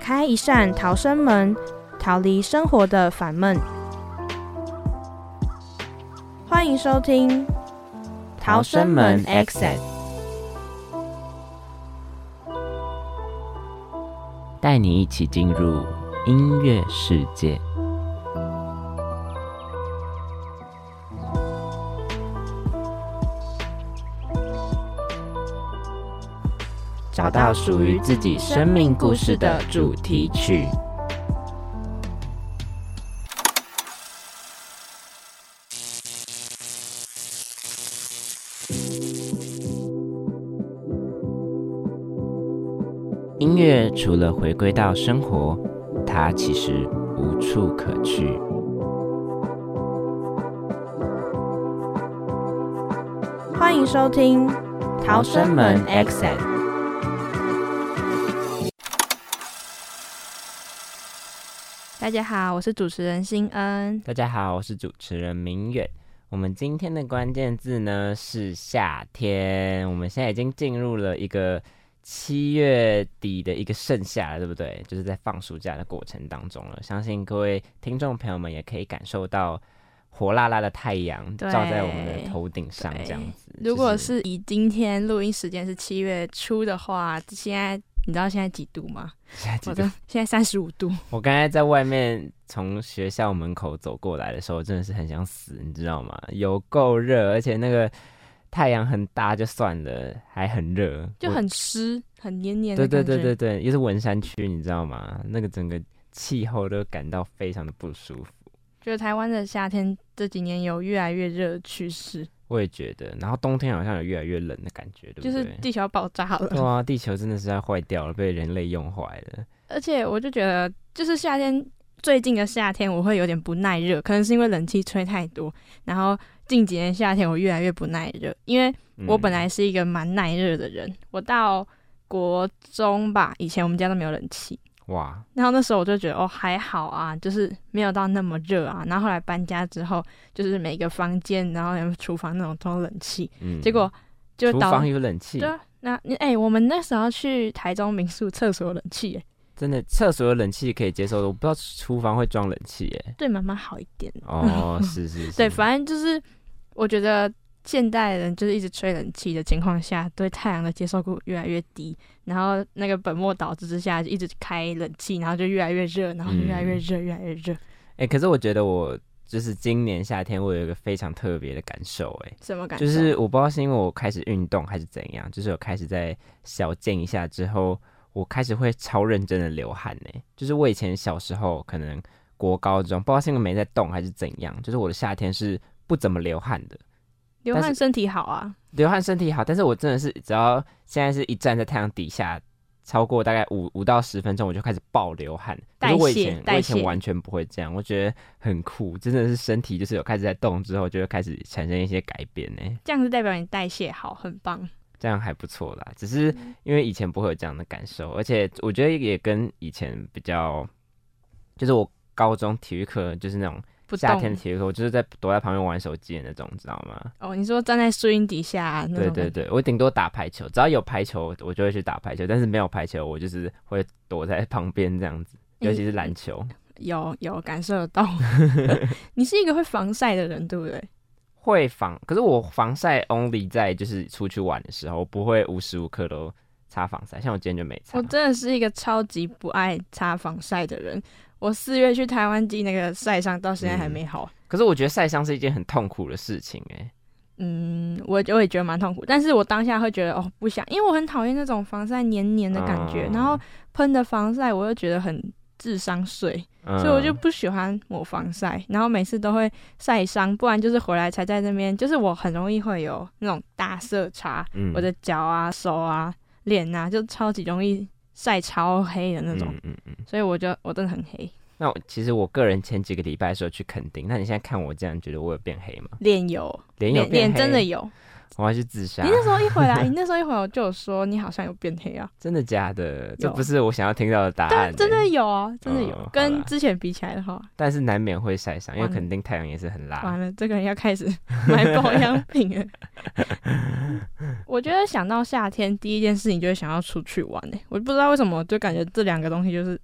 开一扇逃生门，逃离生活的烦闷。欢迎收听《逃生门 Exit》，带你一起进入音乐世界。属于自己生命故事的主题曲。音乐除了回归到生活，它其实无处可去。欢迎收听《逃生门 Exit》。大家好，我是主持人新恩。大家好，我是主持人明远。我们今天的关键字呢是夏天。我们现在已经进入了一个七月底的一个盛夏了，对不对？就是在放暑假的过程当中了。相信各位听众朋友们也可以感受到火辣辣的太阳照在我们的头顶上，这样子。如果是以今天录音时间是七月初的话，现在。你知道现在几度吗？现在几度？现在三十五度。我刚才在外面从学校门口走过来的时候，真的是很想死，你知道吗？有够热，而且那个太阳很大就算了，还很热，就很湿，很黏黏。对对对对对，又是文山区，你知道吗？那个整个气候都感到非常的不舒服。觉得台湾的夏天这几年有越来越热的趋势。我也觉得，然后冬天好像有越来越冷的感觉，对不对？就是地球要爆炸了。对啊，地球真的是要坏掉了，被人类用坏了。而且我就觉得，就是夏天最近的夏天，我会有点不耐热，可能是因为冷气吹太多。然后近几年夏天，我越来越不耐热，因为我本来是一个蛮耐热的人。我到国中吧，以前我们家都没有冷气。哇！然后那时候我就觉得哦还好啊，就是没有到那么热啊。然后后来搬家之后，就是每个房间，然后有厨房那种都有冷气。嗯。结果就厨房有冷气。对啊。那你哎，我们那时候去台中民宿，厕所有冷气哎。真的，厕所有冷气可以接受的，我不知道厨房会装冷气哎。对妈妈好一点。哦，是是是。对，反正就是我觉得。现代人就是一直吹冷气的情况下，对太阳的接受度越来越低，然后那个本末倒置之下，就一直开冷气，然后就越来越热，然后越来越热，越来越热。哎，可是我觉得我就是今年夏天，我有一个非常特别的感受，哎，什么感受？就是我不知道是因为我开始运动还是怎样，就是我开始在小健一下之后，我开始会超认真的流汗呢。就是我以前小时候可能国高中，不知道是因为没在动还是怎样，就是我的夏天是不怎么流汗的。流汗身体好啊，流汗身体好，但是我真的是只要现在是一站在太阳底下，超过大概五五到十分钟，我就开始爆流汗。代谢，我以前我以前完全不会这样，我觉得很酷，真的是身体就是有开始在动之后，就会开始产生一些改变呢。这样是代表你代谢好，很棒。这样还不错啦，只是因为以前不会有这样的感受，而且我觉得也跟以前比较，就是我高中体育课就是那种。夏天的体育课，我就是在躲在旁边玩手机的那种，知道吗？哦，你说站在树荫底下？对对对，我顶多打排球，只要有排球，我就会去打排球；但是没有排球，我就是会躲在旁边这样子。尤其是篮球，有有感受得到。你是一个会防晒的人，对不对？会防，可是我防晒 only 在就是出去玩的时候，我不会无时无刻都擦防晒。像我今天就没擦。我真的是一个超级不爱擦防晒的人。我四月去台湾寄那个晒伤，到现在还没好。可是我觉得晒伤是一件很痛苦的事情，哎。嗯，我我也觉得蛮痛苦，但是我当下会觉得哦，不想，因为我很讨厌那种防晒黏黏的感觉，然后喷的防晒我又觉得很智商税，所以我就不喜欢抹防晒，然后每次都会晒伤，不然就是回来才在那边，就是我很容易会有那种大色差，我的脚啊、手啊。脸啊就超级容易晒超黑的那种，嗯嗯嗯。所以我就我真的很黑，那我其实我个人前几个礼拜的时候去垦丁，那你现在看我这样，觉得我有变黑吗？脸有，脸有变脸真的，有。我要去自杀你。那时候一回来，你那时候一回来 我就有说你好像有变黑啊，真的假的？这不是我想要听到的答案、但真的。有啊，真的有，哦跟之前比起来的话，但是难免会晒伤，因为肯定太阳也是很辣。完了，这个人要开始 买保养品了。我觉得想到夏天，第一件事情就是想要出去玩诶、欸我不知道为什么，就感觉这两个东西就是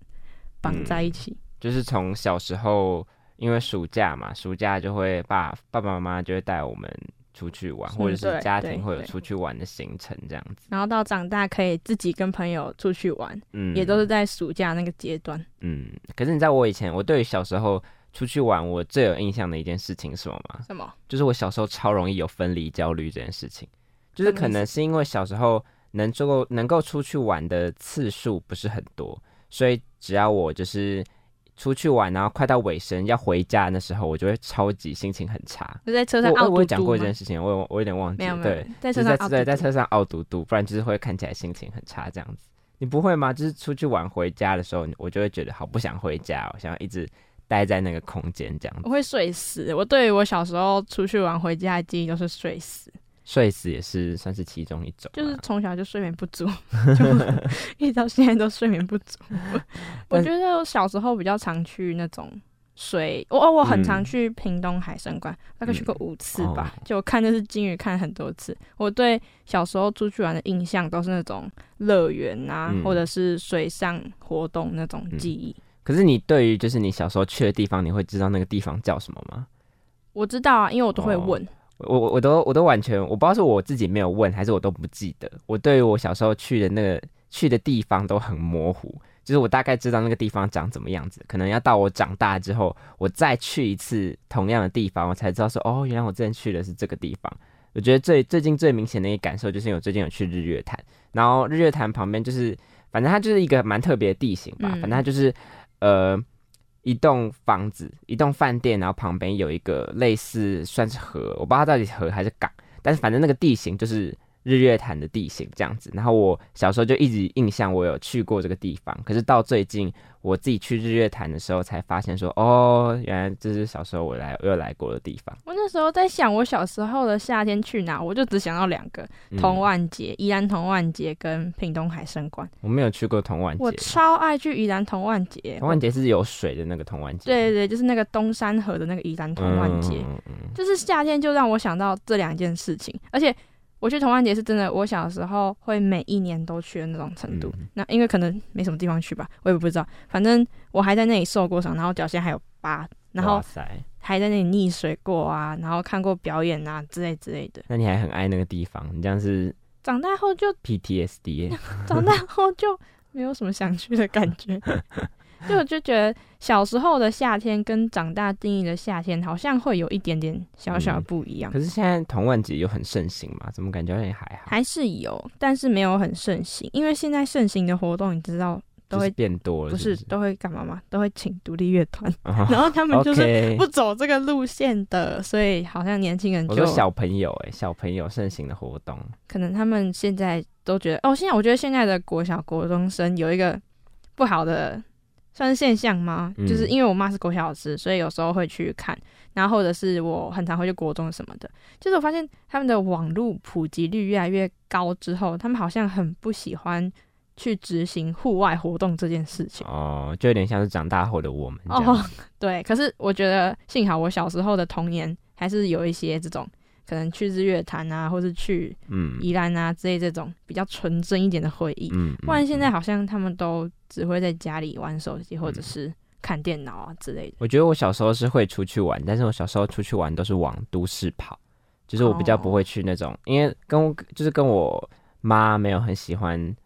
绑在一起。就是从小时候，因为暑假嘛，暑假就会爸爸爸妈妈就会带我们出去玩，嗯或者是家庭会有出去玩的行程这样子。然后到长大可以自己跟朋友出去玩，嗯，也都是在暑假那个阶段。嗯。可是你知道我以前，我对于小时候出去玩，我最有印象的一件事情是什么吗？什么？就是我小时候超容易有分离焦虑这件事情，就是可能是因为小时候能够能够出去玩的次数不是很多，所以只要我就是出去玩，然后快到尾声要回家的时候，我就会超级心情很差。就在车上我我讲过一件？事情，我有我有点忘记了，对，，在就是车上傲嘟嘟。在对在车上傲嘟嘟，不然就是会看起来心情很差这样子。你不会吗？就是出去玩回家的时候，我就会觉得好不想回家哦，想要一直待在那个空间这样子。我会睡死。我对于我小时候出去玩回家的记忆都是睡死，睡死也是算是其中一种啊，就是从小就睡眠不足，就 一直到现在都睡眠不足。我觉得我小时候比较常去那种水，我、哦、我很常嗯去屏东海参馆，大概去过五次吧。哦就我看那是金鱼看很多次。我对小时候出去玩的印象都是那种乐园啊，嗯或者是水上活动那种记忆。可是你对于就是你小时候去的地方，你会知道那个地方叫什么吗？我知道啊，因为我都会哦问。我我我都我都完全我不知道是我自己没有问，还是我都不记得。我对于我小时候去的那个去的地方都很模糊，就是我大概知道那个地方长怎么样子，可能要到我长大之后，我再去一次同样的地方，我才知道说哦，原来我之前去的是这个地方。我觉得最最近最明显的一个感受，就是因为我最近有去日月潭，然后日月潭旁边就是，反正它就是一个蛮特别的地形吧，嗯反正它就是呃一栋房子，一栋饭店，然后旁边有一个类似算是河，我不知道它到底是河还是港，但是反正那个地形就是日月潭的地形这样子。然后我小时候就一直印象我有去过这个地方，可是到最近我自己去日月潭的时候才发现说，哦，原来这是小时候我来我有来过的地方。我那时候在想，我小时候的夏天去哪，我就只想到两个：嗯童万节、宜兰同万节跟屏东海参馆。我没有去过童玩我，超爱去宜兰同万节。同万节是有水的那个同万节，对对对，就是那个东山河的那个宜兰同万节，嗯嗯嗯就是夏天就让我想到这两件事情，而且。我去童安节是真的，我小时候会每一年都去的那种程度。嗯那因为可能没什么地方去吧，我也不知道。反正我还在那里受过伤，然后脚现在还有疤，然后还在那里溺水过啊，然后看过表演啊之类之类的。那你还很爱那个地方，你这样是长大后就 PTSD 耶 长大后就没有什么想去的感觉。就我就觉得小时候的夏天跟长大定义的夏天好像会有一点点小小的不一样，可是现在童玩节又很盛行嘛？怎么感觉也还好？还是有，但是没有很盛行。因为现在盛行的活动，你知道都会变多了不是是都会干嘛吗？都会请独立乐团，哦 然后他们就是不走这个路线的，所以好像年轻人就小朋友哎、小朋友盛行的活动，可能他们现在都觉得哦，现在我觉得现在的国小国中生有一个不好的算是现象吗？嗯就是因为我妈是国小老师，所以有时候会去看，然后或者是我很常会去国中什么的。就是我发现他们的网络普及率越来越高之后，他们好像很不喜欢去执行户外活动这件事情。哦，就有点像是长大后的我们。哦，对，可是我觉得幸好我小时候的童年还是有一些这种可能去日月潭啊，或是去嗯宜兰啊之类这种比较纯真一点的回忆。嗯，不然现在嗯好像他们都只会在家里玩手机或者嗯是看电脑啊之类的。我觉得我小时候是会出去玩，但是我小时候出去玩都是往都市跑，就是我比较不会去那种，因为跟我就是跟我妈没有很喜欢，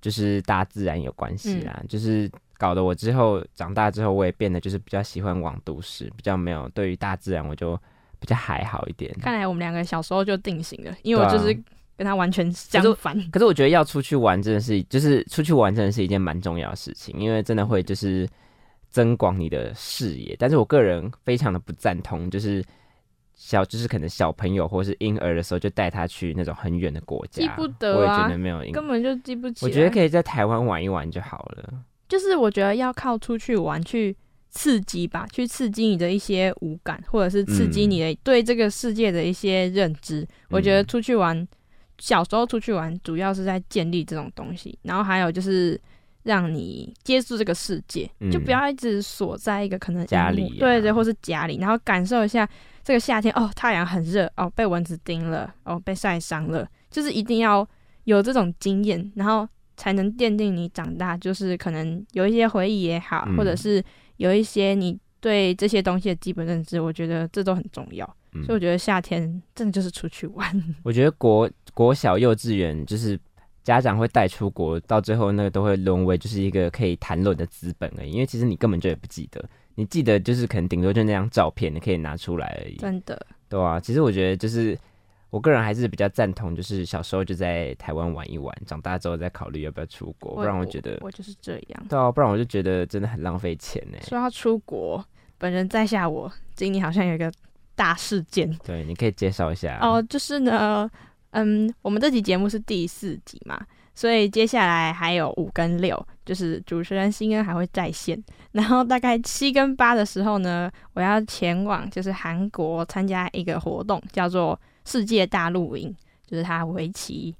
就是大自然有关系啦，就是搞得我之后长大之后，我也变得就是比较喜欢往都市，比较没有对于大自然我就比较还好一点。看来我们两个小时候就定型了，因为我就是跟他完全相反。可是我觉得要出去玩真的是，就是出去玩真的是一件蛮重要的事情，因为真的会就是增广你的视野。但是我个人非常的不赞同，就是小就是可能小朋友或是婴儿的时候，就带他去那种很远的国家，记不得我也觉啊得没有印，根本就记不起。我觉得可以在台湾玩一玩就好了。就是我觉得要靠出去玩去刺激吧，去刺激你的一些五感，或者是刺激嗯你的对这个世界的一些认知。我觉得嗯出去玩，小时候出去玩主要是在建立这种东西，然后还有就是让你接触这个世界，嗯。就不要一直锁在一个可能家里啊。对对，或是家里，然后感受一下这个夏天哦，太阳很热哦，被蚊子叮了哦，被晒伤了，就是一定要有这种经验，然后才能奠定你长大，就是可能有一些回忆也好，嗯。或者是有一些你对这些东西的基本认知，我觉得这都很重要。嗯所以我觉得夏天真的就是出去玩，我觉得国国小、幼稚园就是家长会带出国，到最后那个都会沦为就是一个可以谈论的资本而已。因为其实你根本就也不记得，你记得就是可能顶多就那张照片，你可以拿出来而已。真的。对啊，其实我觉得就是我个人还是比较赞同，就是小时候就在台湾玩一玩，长大之后再考虑要不要出国，不然我觉得我就是这样。对啊，不然我就觉得真的很浪费钱呢。说要出国，本人在下我今年好像有一个大事件对，你可以介绍一下哦，就是呢，嗯，我们这集节目是第四集嘛，所以接下来还有五跟六，就是主持人新恩还会在线，然后大概七跟八的时候呢，我要前往就是韩国参加一个活动，叫做世界大露营，就是它为期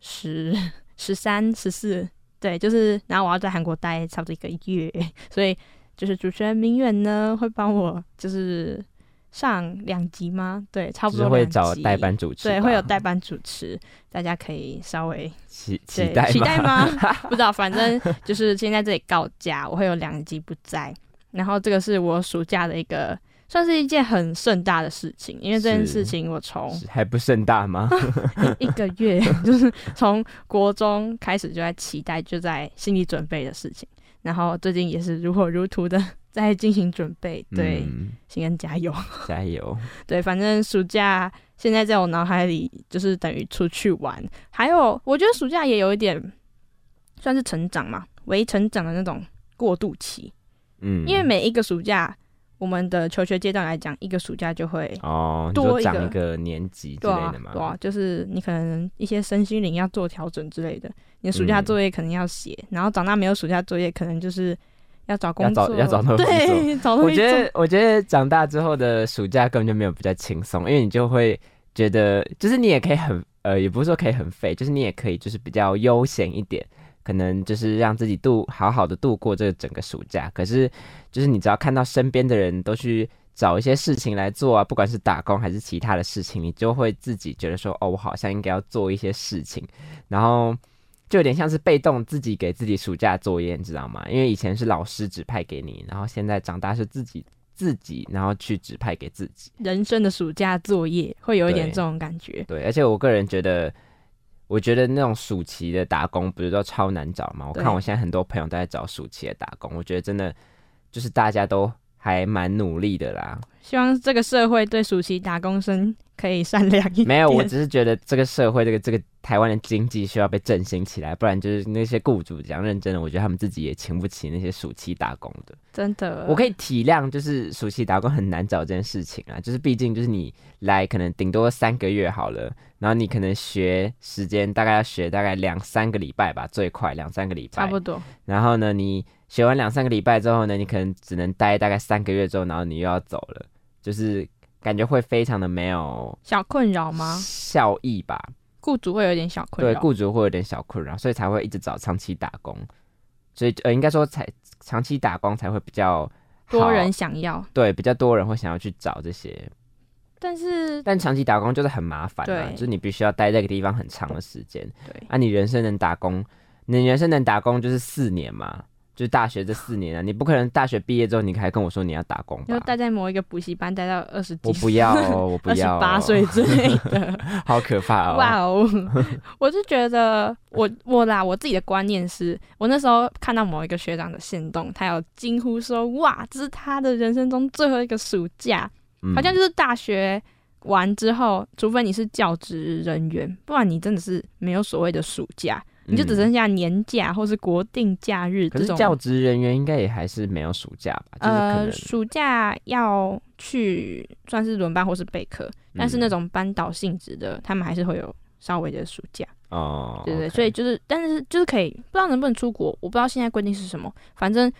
十 十三 十四，对，就是然后我要在韩国待差不多一个月，所以就是主持人明远呢会帮我就是上两集吗？对，差不多会找代班主持，对，会有代班主持，大家可以稍微期期待期待吗？吗？不知道，反正就是先在这里告假，我会有两集不在。然后这个是我暑假的一个，算是一件很盛大的事情，因为这件事情我从还不盛大吗？一个月，就是从国中开始就在期待，就在心理准备的事情。然后最近也是如火如荼的 在进行准备，对，嗯新恩加油。加油！对，反正暑假现在在我脑海里就是等于出去玩，还有我觉得暑假也有一点算是成长嘛，为成长的那种过渡期，嗯，因为每一个暑假，我们的求学阶段来讲，一个暑假就会。哦，你多长一个年级之类的，吗？对啊，就是你可能一些身心灵要做调整之类的，你的暑假嗯。作业可能要写，然后长大没有暑假作业，可能就是要找工作，要找要找东西做对，找东西做我觉得，我觉得长大之后的暑假根本就没有比较轻松，因为你就会觉得，就是你也可以很呃，也不是说可以很废，就是你也可以就是比较悠闲一点，可能就是让自己度好好的度过这个整个暑假。可是，就是你只要看到身边的人都去找一些事情来做啊，不管是打工还是其他的事情，你就会自己觉得说，哦，我好像应该要做一些事情，然后。就有点像是被动自己给自己暑假作业，你知道吗？因为以前是老师指派给你，然后现在长大是自己自己，然后去指派给自己。人生的暑假作业，会有一点这种感觉。对，而且我个人觉得，我觉得那种暑期的打工不是都超难找吗？我看我现在很多朋友都在找暑期的打工，我觉得真的就是大家都还蛮努力的啦。希望这个社会对暑期打工生可以善良一点。没有，我只是觉得这个社会，这个这个台湾的经济需要被振兴起来，不然就是那些雇主讲认真的，我觉得他们自己也请不起那些暑期打工的。真的，我可以体谅，就是暑期打工很难找这件事情啊，就是毕竟就是你来可能顶多三个月好了，然后你可能学时间大概要学大概两三个礼拜吧，最快两三个礼拜差不。多。然后呢，你学完两三个礼拜之后呢，你可能只能待大概三个月之后，然后你又要走了，就是感觉会非常的没有小困扰吗？效益吧。雇主会有点小困扰对，雇主会有点小困扰，所以才会一直找长期打工。所以呃，应该说才长期打工才会比较多人想要，对，比较多人会想要去找这些，但是但长期打工就是很麻烦嘛，就是你必须要待在一个地方很长的时间。对啊，你人生能打工，你人生能打工就是四年嘛，就是大学这四年啊，你不可能大学毕业之后你还跟我说你要打工吧？就待在某一个补习班待到二十几岁，我不要哦，我不二十要、哦，八岁之类的。好可怕哦！哇哦！我就觉得我我啦，我自己的观念是，我那时候看到某一个学长的行动，他有惊呼说：“哇，这是他的人生中最后一个暑假，嗯好像就是大学完之后，除非你是教职人员，不然你真的是没有所谓的暑假。你就只剩下年假或是国定假日可是这种。教职人员应该也还是没有暑假吧？就是呃，暑假要去算是轮班或是备课，但是那嗯种班导性质的，他们还是会有稍微的暑假。哦，对对所以就是，但是就是可以，不知道能不能出国，我不知道现在规定是什么。反正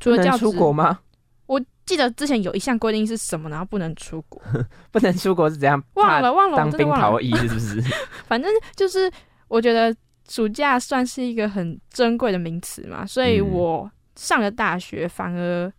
除了教职，出国吗？我记得之前有一项规定是什么，然后不能出国，不能出国是怎样？忘了忘了，我当兵。逃逸是不是？反正就是我觉得暑假算是一个很珍贵的名词嘛，所以嗯我上了大学反而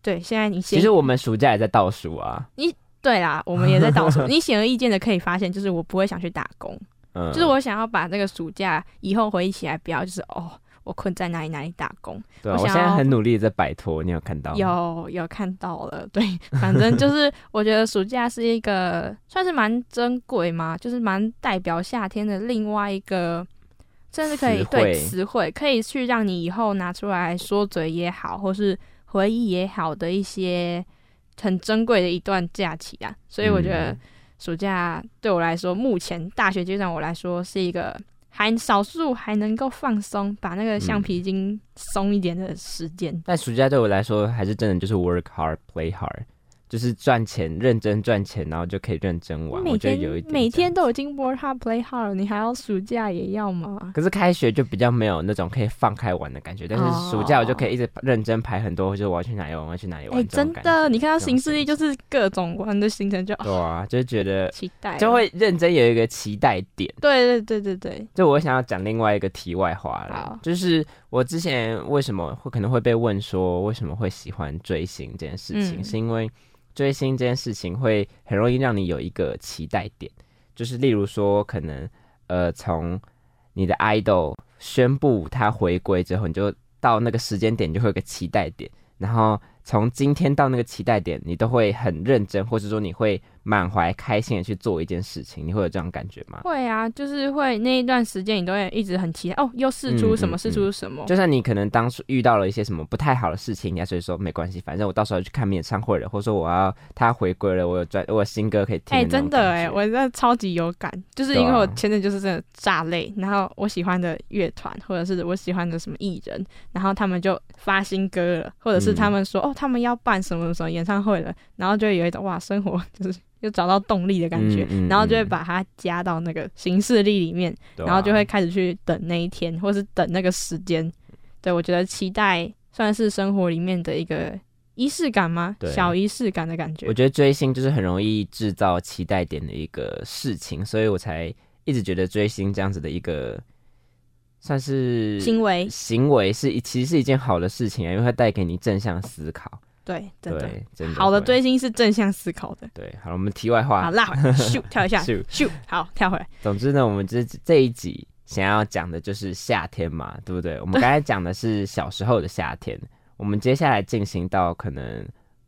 对现在你先其实我们暑假也在倒数啊，你对啦，我们也在倒数。你显而易见的可以发现，就是我不会想去打工，嗯，就是我想要把这个暑假以后回忆起来，不要就是哦，我困在哪里哪里打工。对啊，我现在很努力地在摆脱，你有看到吗？有有看到了，对，反正就是我觉得暑假是一个算是蛮珍贵嘛，就是蛮代表夏天的另外一个，甚至可以对词汇可以去让你以后拿出来说嘴也好，或是回忆也好的一些很珍贵的一段假期啊。所以我觉得嗯暑假对我来说，目前大学阶段我来说是一个还少数还能够放松，把那个橡嗯皮筋松一点的时间。但暑假对我来说，还是真的就是 work hard, play hard，就是赚钱，认真赚钱，然后就可以认真玩。每我觉得天有一点每天都已经 work hard play hard，你还要暑假也要吗？可是开学就比较没有那种可以放开玩的感觉，但是暑假我就可以一直认真排很多，就是我要去哪里玩，我要去哪里玩。哎、真的，你看到这种行事历就是各种玩的行程就，对啊，就是觉得 期待，就会认真有一个期待点。对对对对对，就我想要讲另外一个题外话了，就是我之前为什么会可能会被问说为什么会喜欢追星这件事情，嗯是因为追星这件事情会很容易让你有一个期待点，就是例如说可能呃从你的 idol 宣布他回归之后，你就到那个时间点就会有个期待点，然后从今天到那个期待点，你都会很认真，或者说你会满怀开心的去做一件事情，你会有这种感觉吗？会啊，就是会那一段时间你都会一直很期待哦，又试出什么，嗯嗯试出什么，就算你可能当初遇到了一些什么不太好的事情，你还是会说没关系，反正我到时候去看演唱会了，或者说我要他回归了，我有专我有新歌可以听哎、真的哎、我真的超级有感，就是因为我前阵就是真的炸泪，然后我喜欢的乐团或者是我喜欢的什么艺人，然后他们就发新歌了，或者是嗯。他们说、哦他们要办什么什么演唱会了，然后就会有一种哇生活 就是又找到动力的感觉，嗯嗯然后就会嗯把它加到那个行事历里面，啊然后就会开始去等那一天，或是等那个时间。对我觉得期待算是生活里面的一个仪式感吗？对小仪式感的感觉我。觉得追星就是很容易制造期待点的一个事情，所以我才一直觉得追星这样子的一个算是行为行为是一其实是一件好的事情啊，因为它带给你正向思考。对，真的对，真的好的追星是正向思考的。对，好了，我们题外话好，拉回，咻，跳一下，咻咻，好，跳回来。总之呢，我们这这一集想要讲的就是夏天嘛，对不对？我们刚才讲的是小时候的夏天，我们接下来进行到可能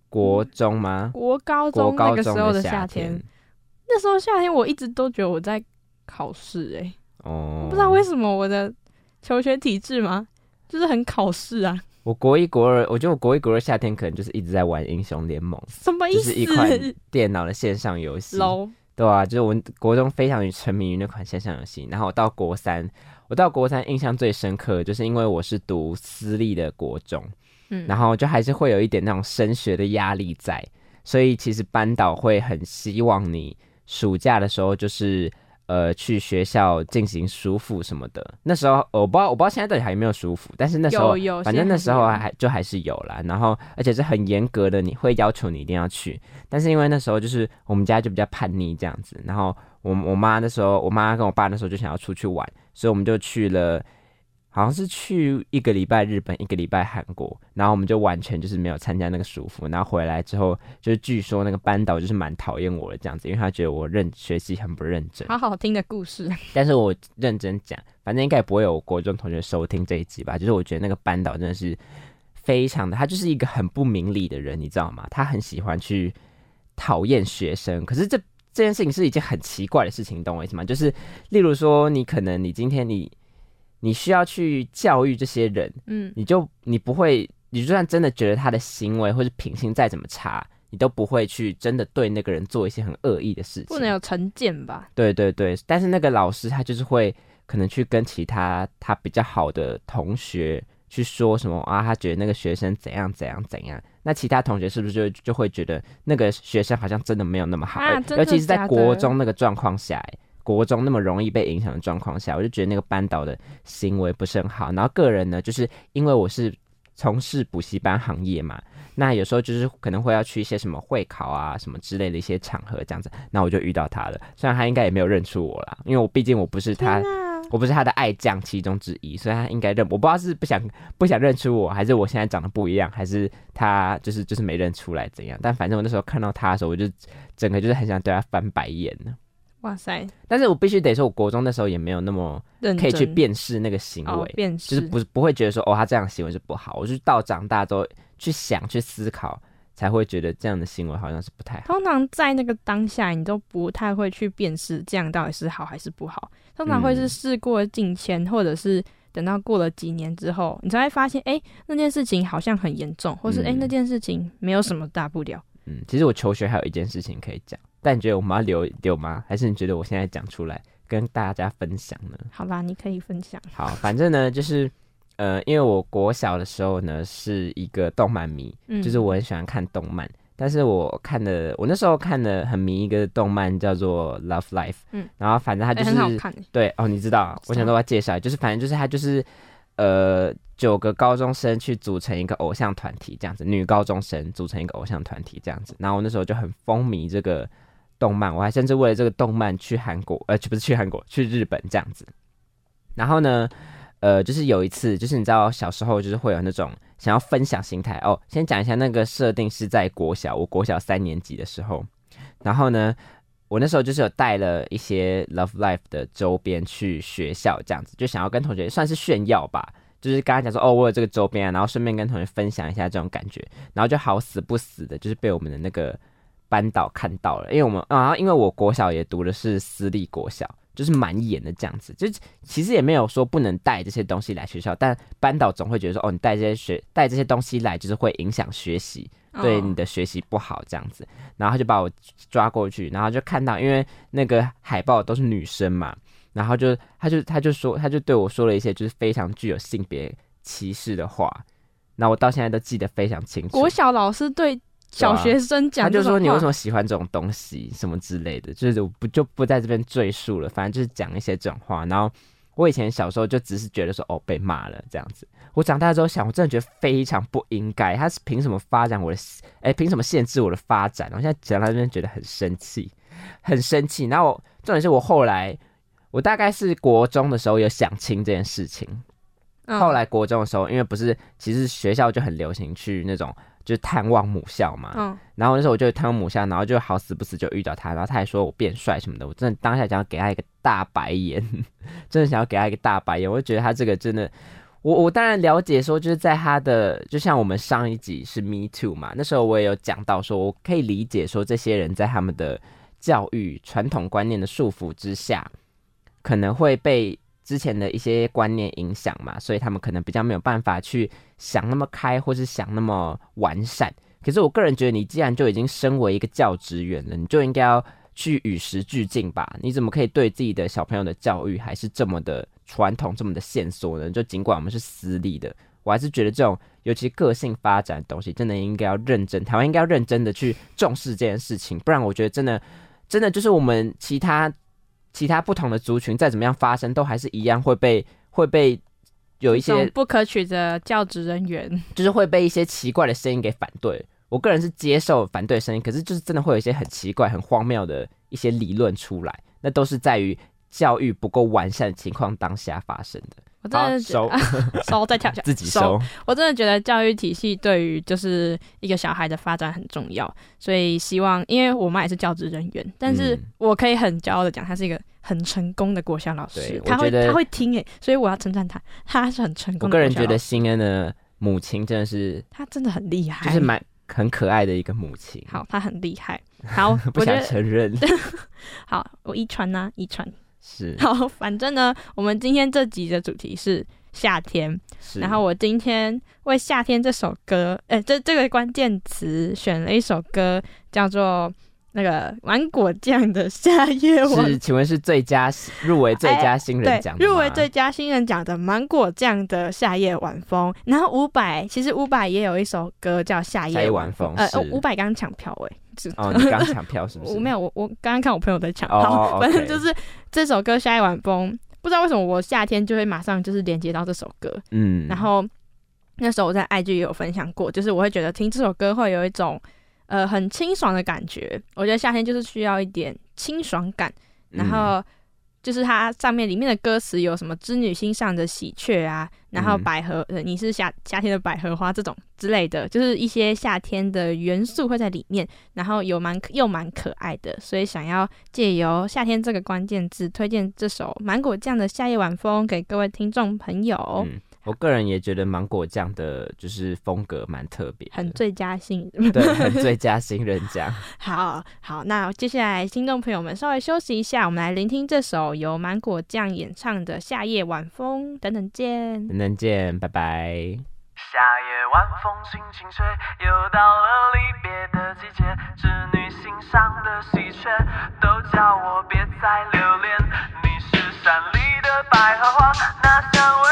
国中吗？国高中那个时候的夏夏天，那时候夏天我一直都觉得我在考试，哎，哦，不知道为什么我的求学体质吗？就是很考试啊，我国一国二，我觉得我国一国二夏天可能就是一直在玩英雄联盟，什么意思？就是一款电脑的线上游戏。low 对啊，就是我国中非常沉迷于那款线上游戏，然后我到国三，我到国三印象最深刻，就是因为我是读私立的国中，嗯，然后就还是会有一点那种升学的压力在，所以其实班导会很希望你暑假的时候就是呃去学校进行舒服什么的。那时候我不知道我不知道现在到底还有没有舒服，但是那时候反正那时候还就还是有啦，然后而且是很严格的，你会要求你一定要去。但是因为那时候就是我们家就比较叛逆这样子，然后我我妈那时候我妈跟我爸那时候就想要出去玩，所以我们就去了。好像是去一个礼拜日本，一个礼拜韩国，然后我们就完全就是没有参加那个舒服，然后回来之后，就是据说那个班导就是蛮讨厌我的这样子，因为他觉得我认学习很不认真。好好听的故事，但是我认真讲，反正应该也不会有国中同学收听这一集吧。就是我觉得那个班导真的是非常的，他就是一个很不明理的人，你知道吗？他很喜欢去讨厌学生，可是这这件事情是一件很奇怪的事情，你懂我意思吗？就是例如说，你可能你今天你你需要去教育这些人，嗯，你就你不会，你就算真的觉得他的行为或者品性再怎么差，你都不会去真的对那个人做一些很恶意的事情，不能有成见吧？对对对，但是那个老师他就是会可能去跟其他他比较好的同学去说什么啊，他觉得那个学生怎样怎样怎样，那其他同学是不是就就会觉得那个学生好像真的没有那么好，啊真的尤其是在国中那个状况下、欸国中那么容易被影响的状况下，我就觉得那个班导的行为不是很好。然后个人呢，就是因为我是从事补习班行业嘛，那有时候就是可能会要去一些什么会考啊什么之类的一些场合这样子，那我就遇到他了。虽然他应该也没有认出我啦，因为我毕竟我不是他，我不是他的爱将其中之一，所以他应该认。我不知道是不想不想认出我，还是我现在长得不一样，还是他就是就是没认出来怎样。但反正我那时候看到他的时候，我就整个就是很想对他翻白眼呢。哇塞，但是我必须得说，我国中那时候也没有那么可以去辨识那个行为，哦辨识，就是不是不会觉得说哦，他这样的行为是不好。我就是到长大之后去想去思考，才会觉得这样的行为好像是不太好。通常在那个当下，你都不太会去辨识这样到底是好还是不好。通常会是嗯事过境迁，或者是等到过了几年之后，你才会发现，哎、那件事情好像很严重，或是哎、那件事情没有什么大不了。嗯，其实我求学还有一件事情可以讲，但你觉得我们要留留吗？还是你觉得我现在讲出来跟大家分享呢？好啦，你可以分享。好，反正呢，就是呃，因为我国小的时候呢是一个动漫迷，嗯，就是我很喜欢看动漫，但是我看的我那时候看的很迷一个动漫叫做《Love Life》，嗯，然后反正它哎、就是、很好看、欸。对哦，你知道，我想都要介绍，就是反正就是它就是呃九个高中生去组成一个偶像团体这样子，女高中生组成一个偶像团体这样子，然后我那时候就很风靡这个动漫，我还甚至为了这个动漫去韩国，呃，不是去韩国，去日本这样子。然后呢，呃，就是有一次，就是你知道小时候就是会有那种想要分享心态哦。先讲一下那个设定是在国小，我国小三年级的时候，然后呢，我那时候就是有带了一些 Love Life 的周边去学校，这样子就想要跟同学算是炫耀吧，就是跟他讲说哦，我有这个周边，然后顺便跟同学分享一下这种感觉，然后就好死不死的，就是被我们的那个班导看到了，因为我们啊，因为我国小也读的是私立国小。就是蛮严的这样子，就是其实也没有说不能带这些东西来学校，但班导总会觉得说，哦，你带这些学带这些东西来，就是会影响学习，对你哦的学习不好这样子。然后他就把我抓过去，然后就看到，因为那个海报都是女生嘛，然后就他就他就说他就对我说了一些就是非常具有性别歧视的话，那我到现在都记得非常清楚。国小老师对小学生讲他就说你为什么喜欢这种东西什么之类的，就是我不就不在这边赘述了，反正就是讲一些这种话。然后我以前小时候就只是觉得说哦被骂了这样子，我长大之后想，我真的觉得非常不应该，他是凭什么发展我的，哎凭什么限制我的发展？我现在讲到这边觉得很生气，很生气。然后重点是我后来，我大概是国中的时候有想清这件事情，嗯后来国中的时候，因为不是其实学校就很流行去那种就是探望母校嘛，嗯，然后那时候我就探望母校，然后就好死不死就遇到他，然后他还说我变帅什么的，我真的当下想要给他一个大白眼，真的想要给他一个大白眼，我就觉得他这个真的，我我当然了解说就是在他的，就像我们上一集是 Me Too 嘛，那时候我也有讲到说，我可以理解说这些人在他们的教育传统观念的束缚之下，可能会被之前的一些观念影响嘛，所以他们可能比较没有办法去想那么开，或是想那么完善。可是我个人觉得，你既然就已经身为一个教职员了，你就应该要去与时俱进吧。你怎么可以对自己的小朋友的教育还是这么的传统、这么的线索呢？就尽管我们是私立的，我还是觉得这种尤其个性发展的东西，真的应该要认真，台湾应该要认真的去重视这件事情，不然我觉得真的真的就是我们其他其他不同的族群再怎么样发生，都还是一样会被会被有一些不可取的教职人员，就是会被一些奇怪的声音给反对。我个人是接受反对声音，可是就是真的会有一些很奇怪、很荒谬的一些理论出来，那都是在于教育不够完善的情况当下发生的。我真的收。收再跳下 自己收，我真的觉得教育体系对于就是一个小孩的发展很重要，所以希望，因为我妈也是教职人员，但是嗯。我可以很骄傲的讲，她是一个很成功的国小老师对，她会她会听诶，所以我要称赞她，她是很成功的个人觉得国小老师新恩的母亲真的是她真的很厉害，就是蛮很可爱的一个母亲。好，她很厉害。好，不想承认。好，我遗传呐，遗传。是。好，反正呢，我们今天这集的主题是夏天，是，然后我今天为《夏天》这首歌，呃，这这个关键词选了一首歌，叫做那个芒果酱的夏夜晚。是，请问是最佳入围最佳新人奖入围最佳新人奖的芒果酱的夏夜晚风。然后伍佰其实伍佰也有一首歌叫夏夏夜晚晚风呃，伍佰刚刚抢票哎、是哦，你刚抢票是不是？我没有，我我刚刚看我朋友在抢，哦好，反正就是这首歌《下一晚风》，不知道为什么我夏天就会马上就是连接到这首歌，嗯，然后那时候我在 IG 也有分享过，就是我会觉得听这首歌会有一种呃很清爽的感觉，我觉得夏天就是需要一点清爽感，然嗯后。就是它上面里面的歌词有什么织女星上的喜鹊啊，然后嗯。百合，呃，你是夏夏天的百合花这种之类的，就是一些夏天的元素会在里面，然后有蛮又蛮可爱的，所以想要借由夏天这个关键字推荐这首芒果酱的夏夜晚风给各位听众朋友，嗯，我个人也觉得芒果酱的就是风格蛮特别，很最佳新。对，很最佳新人奖。好好，那接下来听众朋友们稍微休息一下，我们来聆听这首由芒果酱演唱的《夏夜晚风》，等等见。等等见，拜拜。夏夜晚风轻轻吹，又到了离别的季节。织女心上的喜鹊，都叫我别再留恋。你是山里的百合花，那香味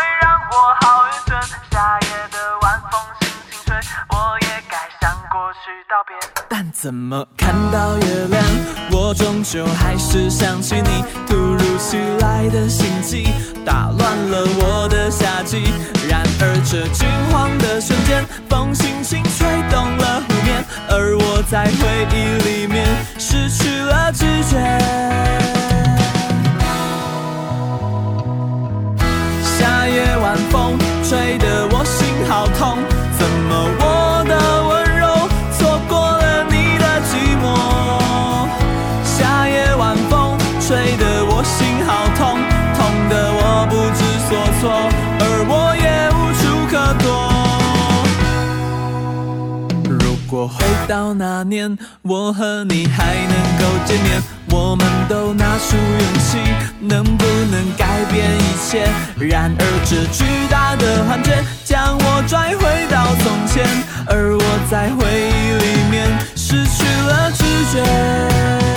怎么看到月亮，我终究还是想起你。突如其来的心悸，打乱了我的夏季。然而这惊慌的瞬间，风轻轻吹动了湖面，而我在回忆里面失去了知觉。夏夜晚风吹得我心好痛，回到那年，我和你还能够见面，我们都拿出勇气，能不能改变一切？然而这巨大的幻觉将我拽回到从前，而我在回忆里面失去了知觉。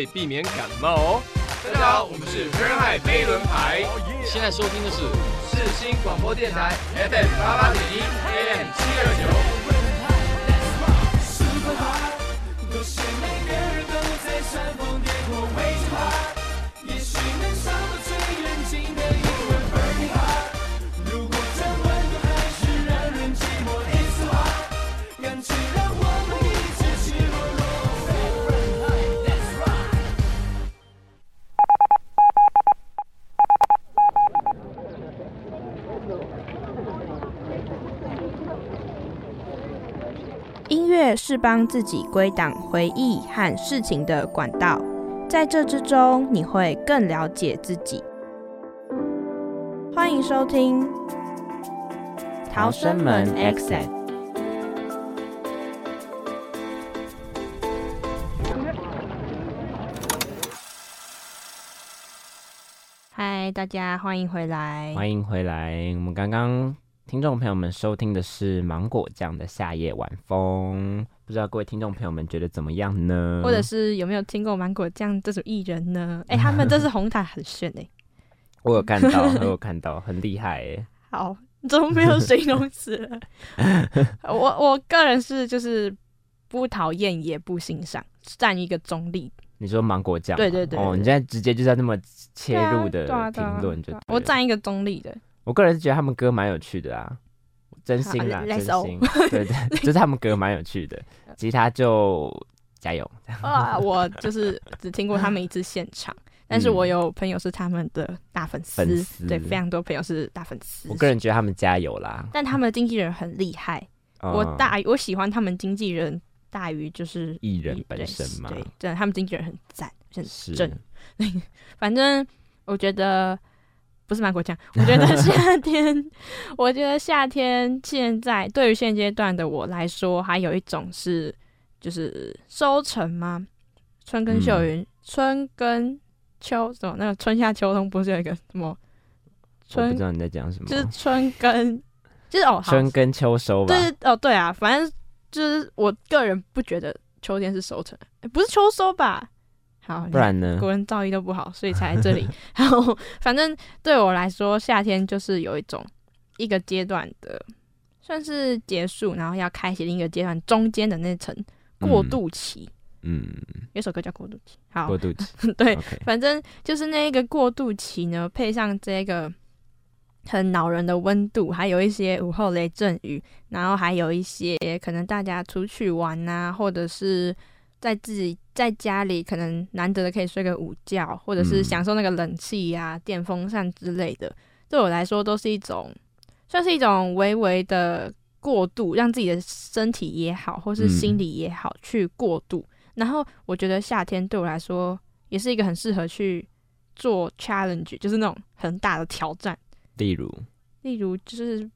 以避免感冒哦。大家好，我们是热海飞轮海，现在收听的是世新广播电台 FM 八八点一 AM 七二九。如是帮自己归档回忆和事情的管道，在这之中，你会更了解自己。欢迎收听《逃生门 Exit》。嗨，大家欢迎回来。欢迎回来。我们刚刚听众朋友们收听的是芒果酱的《夏夜晚风》，不知道各位听众朋友们觉得怎么样呢？或者是有没有听过芒果酱这种艺人呢？哎、他们这是红毯很炫哎、我有看到，我有看到，很厉害哎。好，怎么没有形容词了？我我个人是就是不讨厌也不欣赏，占一个中立。你说芒果酱吗？对对对哦，你现在直接就是要那么切入的评论，就我占一个中立的。我个人是觉得他们歌蛮有趣的啊，真心啦，真心，对对，就是他们歌蛮有趣的，吉他就加油，啊，我就是只听过他们一次现场，但是我有朋友是他们的大粉丝，对，非常多朋友是大粉丝。我个人觉得他们加油啦。但他们的经纪人很厉害，嗯。我大我喜欢他们经纪人大于就是艺人本身嘛，对，真的他们经纪人很赞，很是。正。反正我觉得不是芒果酱，我觉得夏天，我觉得夏天现在对于现阶段的我来说，还有一种是就是收成吗？春耕秀云，春耕秋什么？那个春夏秋冬不是有一个什么春不知？道你在讲什么，就是春耕，就是哦，春耕秋收吧，对哦，对啊，反正就是我个人不觉得秋天是收成，诶不是秋收吧？好，不然呢？国人造诣都不好，所以才在这里。然后，反正对我来说，夏天就是有一种一个阶段的，算是结束，然后要开启另一个阶段中间的那层过渡期。嗯，有首歌叫《过渡期》，好过，渡期 对反正就是那一个过渡期呢，配上这个很恼人的温度，还有一些午后雷阵雨，然后还有一些可能大家出去玩啊，或者是在自己在家里可能难得的可以睡个午觉，或者是嗯。享受那个冷气呀、电风扇之类的，对我来说都是一种算是一种微微的过度，让自己的身体也好，或是心理也好、去过度。然后我觉得夏天对我来说也是一个很适合去做 challenge，就是那种很大的挑战，例如？例如就是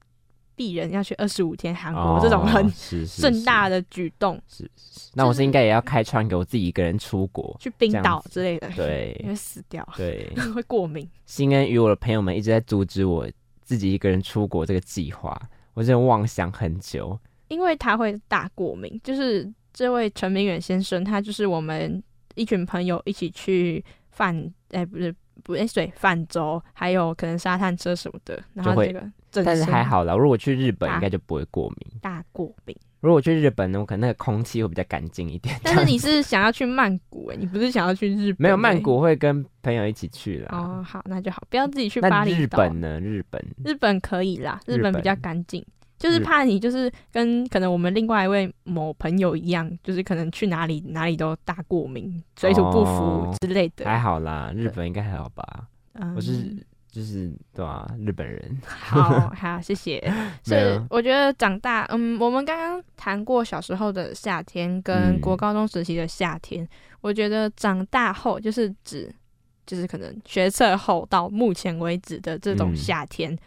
鄙人要去二十五天韩国、这种很盛大的，举动，是是。那我是应该也要开创给我自己一个人出国，去冰岛之类的，因对为死掉，对，会过敏。新恩与我的朋友们一直在阻止我自己一个人出国这个计划，我真的妄想很久。因为他会大过敏，就是这位陈明远先生，他就是我们一群朋友一起去泛，哎、不是不哎对泛舟，还有可能沙滩车什么的，然后这个整但是还好啦，如果去日本应该就不会过敏。大过敏。如果去日本呢，我可能那个空气会比较干净一点。但是你是想要去曼谷哎、你不是想要去日本、没有曼谷会跟朋友一起去啦。哦，好，那就好，不要自己去巴黎岛。日本呢？日本日本可以啦，日日本比较干净，就是怕你就是跟可能我们另外一位某朋友一样，就是可能去哪里哪里都大过敏、水土不服哦之类的。还好啦，日本应该还好吧？嗯我是就是对啊，日本人。好 好，谢谢。所以我觉得长大，嗯，我们刚刚谈过小时候的夏天跟嗯。国高中时期的夏天，我觉得长大后就是指就是可能学测后到目前为止的这种嗯。夏天，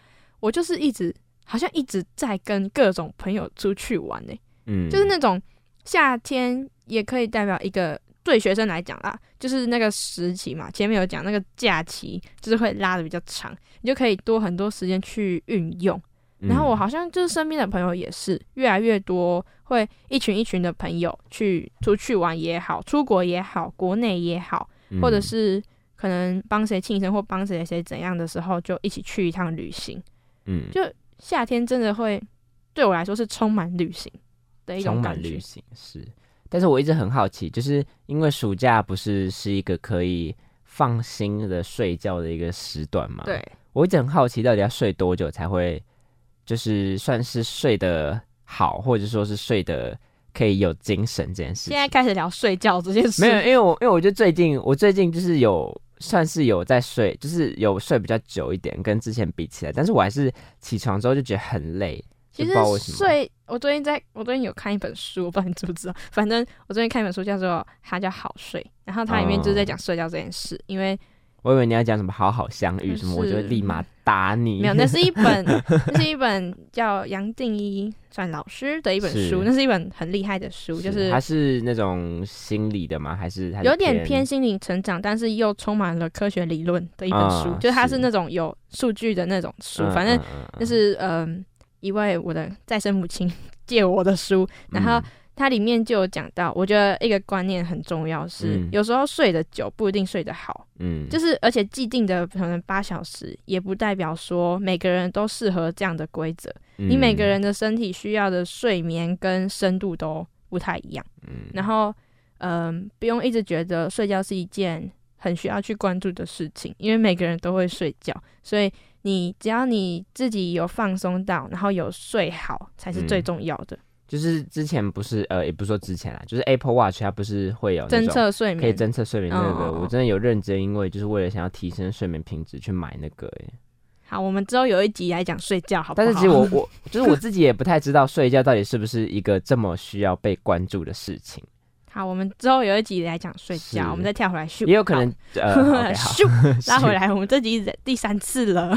我就是一直好像一直在跟各种朋友出去玩呢、嗯，就是那种夏天也可以代表一个对学生来讲啦，就是那个时期嘛，前面有讲那个假期就是会拉的比较长，你就可以多很多时间去运用。嗯然后我好像就是身边的朋友也是越来越多，会一群一群的朋友去出去玩也好，出国也好，国内也好，嗯或者是可能帮谁庆生或帮谁谁怎样的时候，就一起去一趟旅行。嗯就夏天真的会对我来说是充满旅行的一种感觉是，但是我一直很好奇，就是因为暑假不是是一个可以放心的睡觉的一个时段嘛？，对，我一直很好奇，到底要睡多久才会，就是算是睡得好，或者说是睡得可以有精神这件事情。现在开始聊睡觉这件事，没有，因为我因为我觉得最近我最近就是有算是有在睡，就是有睡比较久一点，跟之前比起来，但是我还是起床之后就觉得很累。其实睡，我最近在我最近有看一本书，我不知道你知不知道，反正我最近看一本书叫做它叫好睡，然后它里面就是在讲睡觉这件事，因为我以为你要讲什么好好相遇什么，我就会立马打你。没有，那是一本，那是一本叫杨定一算老师的一本是书，那是一本很厉害的书，就是它是那种心理的吗？还是它是有点偏心理成长，但是又充满了科学理论的一本书，啊就是它是是那种有数据的那种书，嗯反正就是嗯、一位我的再生母亲借我的书，然后嗯。它里面就有讲到，我觉得一个观念很重要是，嗯。有时候睡得久不一定睡得好，嗯，就是而且既定的可能八小时，也不代表说每个人都适合这样的规则。你每个嗯人的身体需要的睡眠跟深度都不太一样，嗯。然后嗯、不用一直觉得睡觉是一件很需要去关注的事情，因为每个人都会睡觉，所以你只要你自己有放松到，然后有睡好，才是最嗯重要的。就是之前不是呃，也不是说之前啦，就是 Apple Watch 它不是会有侦测睡眠可以侦测睡眠那个，嗯我真的有认真，因为就是为了想要提升睡眠品质去买那个哎。好，我们之后有一集来讲睡觉，好不好？但是其实我我 就是我自己也不太知道睡觉到底是不是一个这么需要被关注的事情，好，我们之后有一集来讲睡觉，我们再跳回来咻，也有可能咻拉回来，我们这集第三次了。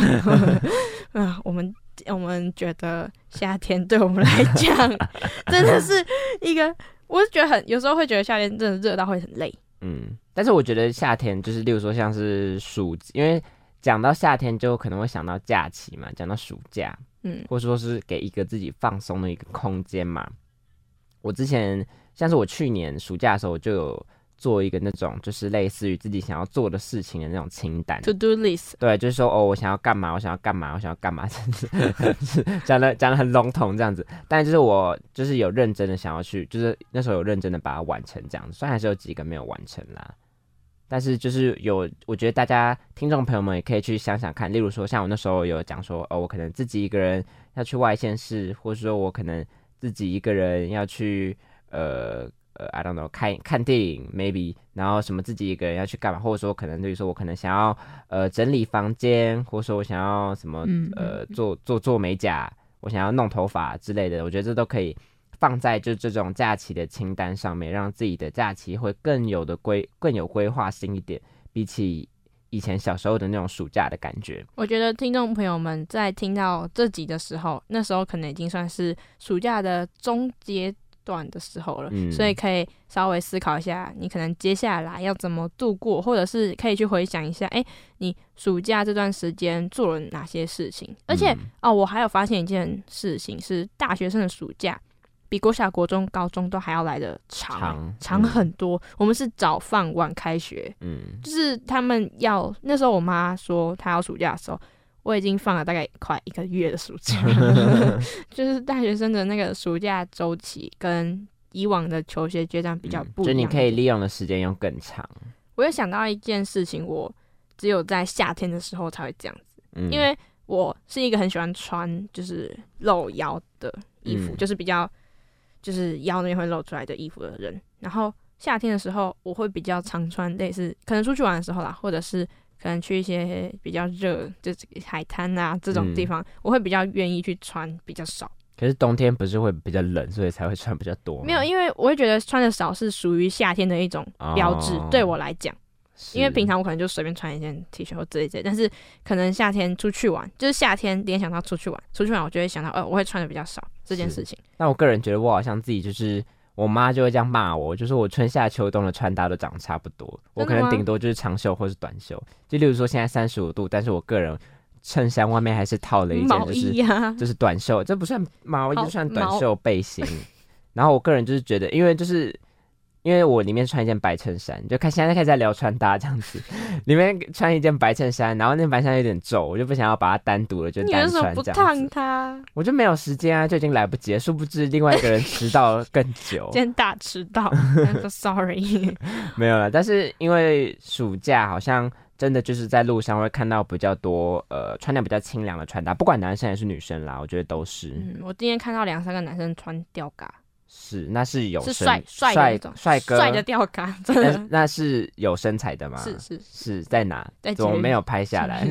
啊，我们我们觉得夏天对我们来讲 真的是一个，我是觉得很有时候会觉得夏天真的热到会很累。嗯，但是我觉得夏天就是，例如说像是暑，因为讲到夏天就可能会想到假期嘛，讲到暑假，嗯或者说是给一个自己放松的一个空间嘛。我之前像是我去年暑假的时候，我就有做一个那种就是类似于自己想要做的事情的那种清单。，to do list，对，就是说哦，我想要干嘛，我想要干嘛，我想要干嘛，这样子，讲的讲的很笼统这样子。但就是我就是有认真的想要去，就是那时候有认真的把它完成这样子，虽然还是有几个没有完成啦。但是就是有，我觉得大家听众朋友们也可以去想想看，例如说像我那时候有讲说，哦，我可能自己一个人要去外县市，或者说我可能自己一个人要去呃呃，I don't know，看看电影 maybe，然后什么自己一个人要去干嘛，或者说可能，就是说我可能想要呃整理房间，或者说我想要什么嗯呃做做做美甲，我想要弄头发之类的，我觉得这都可以放在就这种假期的清单上面，让自己的假期会更有的规更有规划性一点，比起以前小时候的那种暑假的感觉。我觉得听众朋友们在听到这集的时候，那时候可能已经算是暑假的中阶段的时候了，嗯所以可以稍微思考一下，你可能接下来要怎么度过，或者是可以去回想一下，哎、你暑假这段时间做了哪些事情。而且、嗯哦，我还有发现一件事情是，大学生的暑假比国小、国中、高中都还要来的长长很多。我们是早放晚开学，嗯就是他们要那时候我妈说她要暑假的时候，我已经放了大概快一个月的暑假，就是大学生的那个暑假周期跟以往的求学阶段比较不一样。就你可以利用的时间用更长，我又想到一件事情，我只有在夏天的时候才会这样子，嗯，因为我是一个很喜欢穿就是露腰的衣服，嗯就是比较就是腰那边会露出来的衣服的人。然后夏天的时候，我会比较常穿类似可能出去玩的时候啦，或者是可能去一些比较热，就是海滩啊这种地嗯方，我会比较愿意去穿比较少。可是冬天不是会比较冷，所以才会穿比较多？没有，因为我会觉得穿的少是属于夏天的一种标志，哦对我来讲。因为平常我可能就随便穿一件 T 恤或之类之类，但是可能夏天出去玩，就是夏天联想到出去玩，出去玩我就会想到，呃，我会穿的比较少这件事情。但我个人觉得我好像自己就是，我妈就会这样骂我，就是我春夏秋冬的穿搭都长得差不多，我可能顶多就是长袖或是短袖。就例如说现在三十五度，但是我个人衬衫外面还是套了一件毛就是衣啊，就是短袖，这不算毛衣，就算短袖背心。然后我个人就是觉得，因为就是因为我里面穿一件白衬衫，就看现在开始在聊穿搭这样子，里面穿一件白衬衫，然后那件白衬衫有点皱，我就不想要把它单独的就你单为什么不穿这样烫子，它？我就没有时间啊，就已经来不及了，殊不知另外一个人迟到了更久 今，天大迟到 sorry。没有了。但是因为暑假好像。真的就是在路上会看到比较多，呃，穿的比较清凉的穿搭，不管男生还是女生啦，我觉得都是。嗯，我今天看到两三个男生穿吊嘎，是，那是有是帅帅的帅帅哥帅的吊嘎，真那的那是有身材的吗？是是是在哪？在怎么没有拍下来？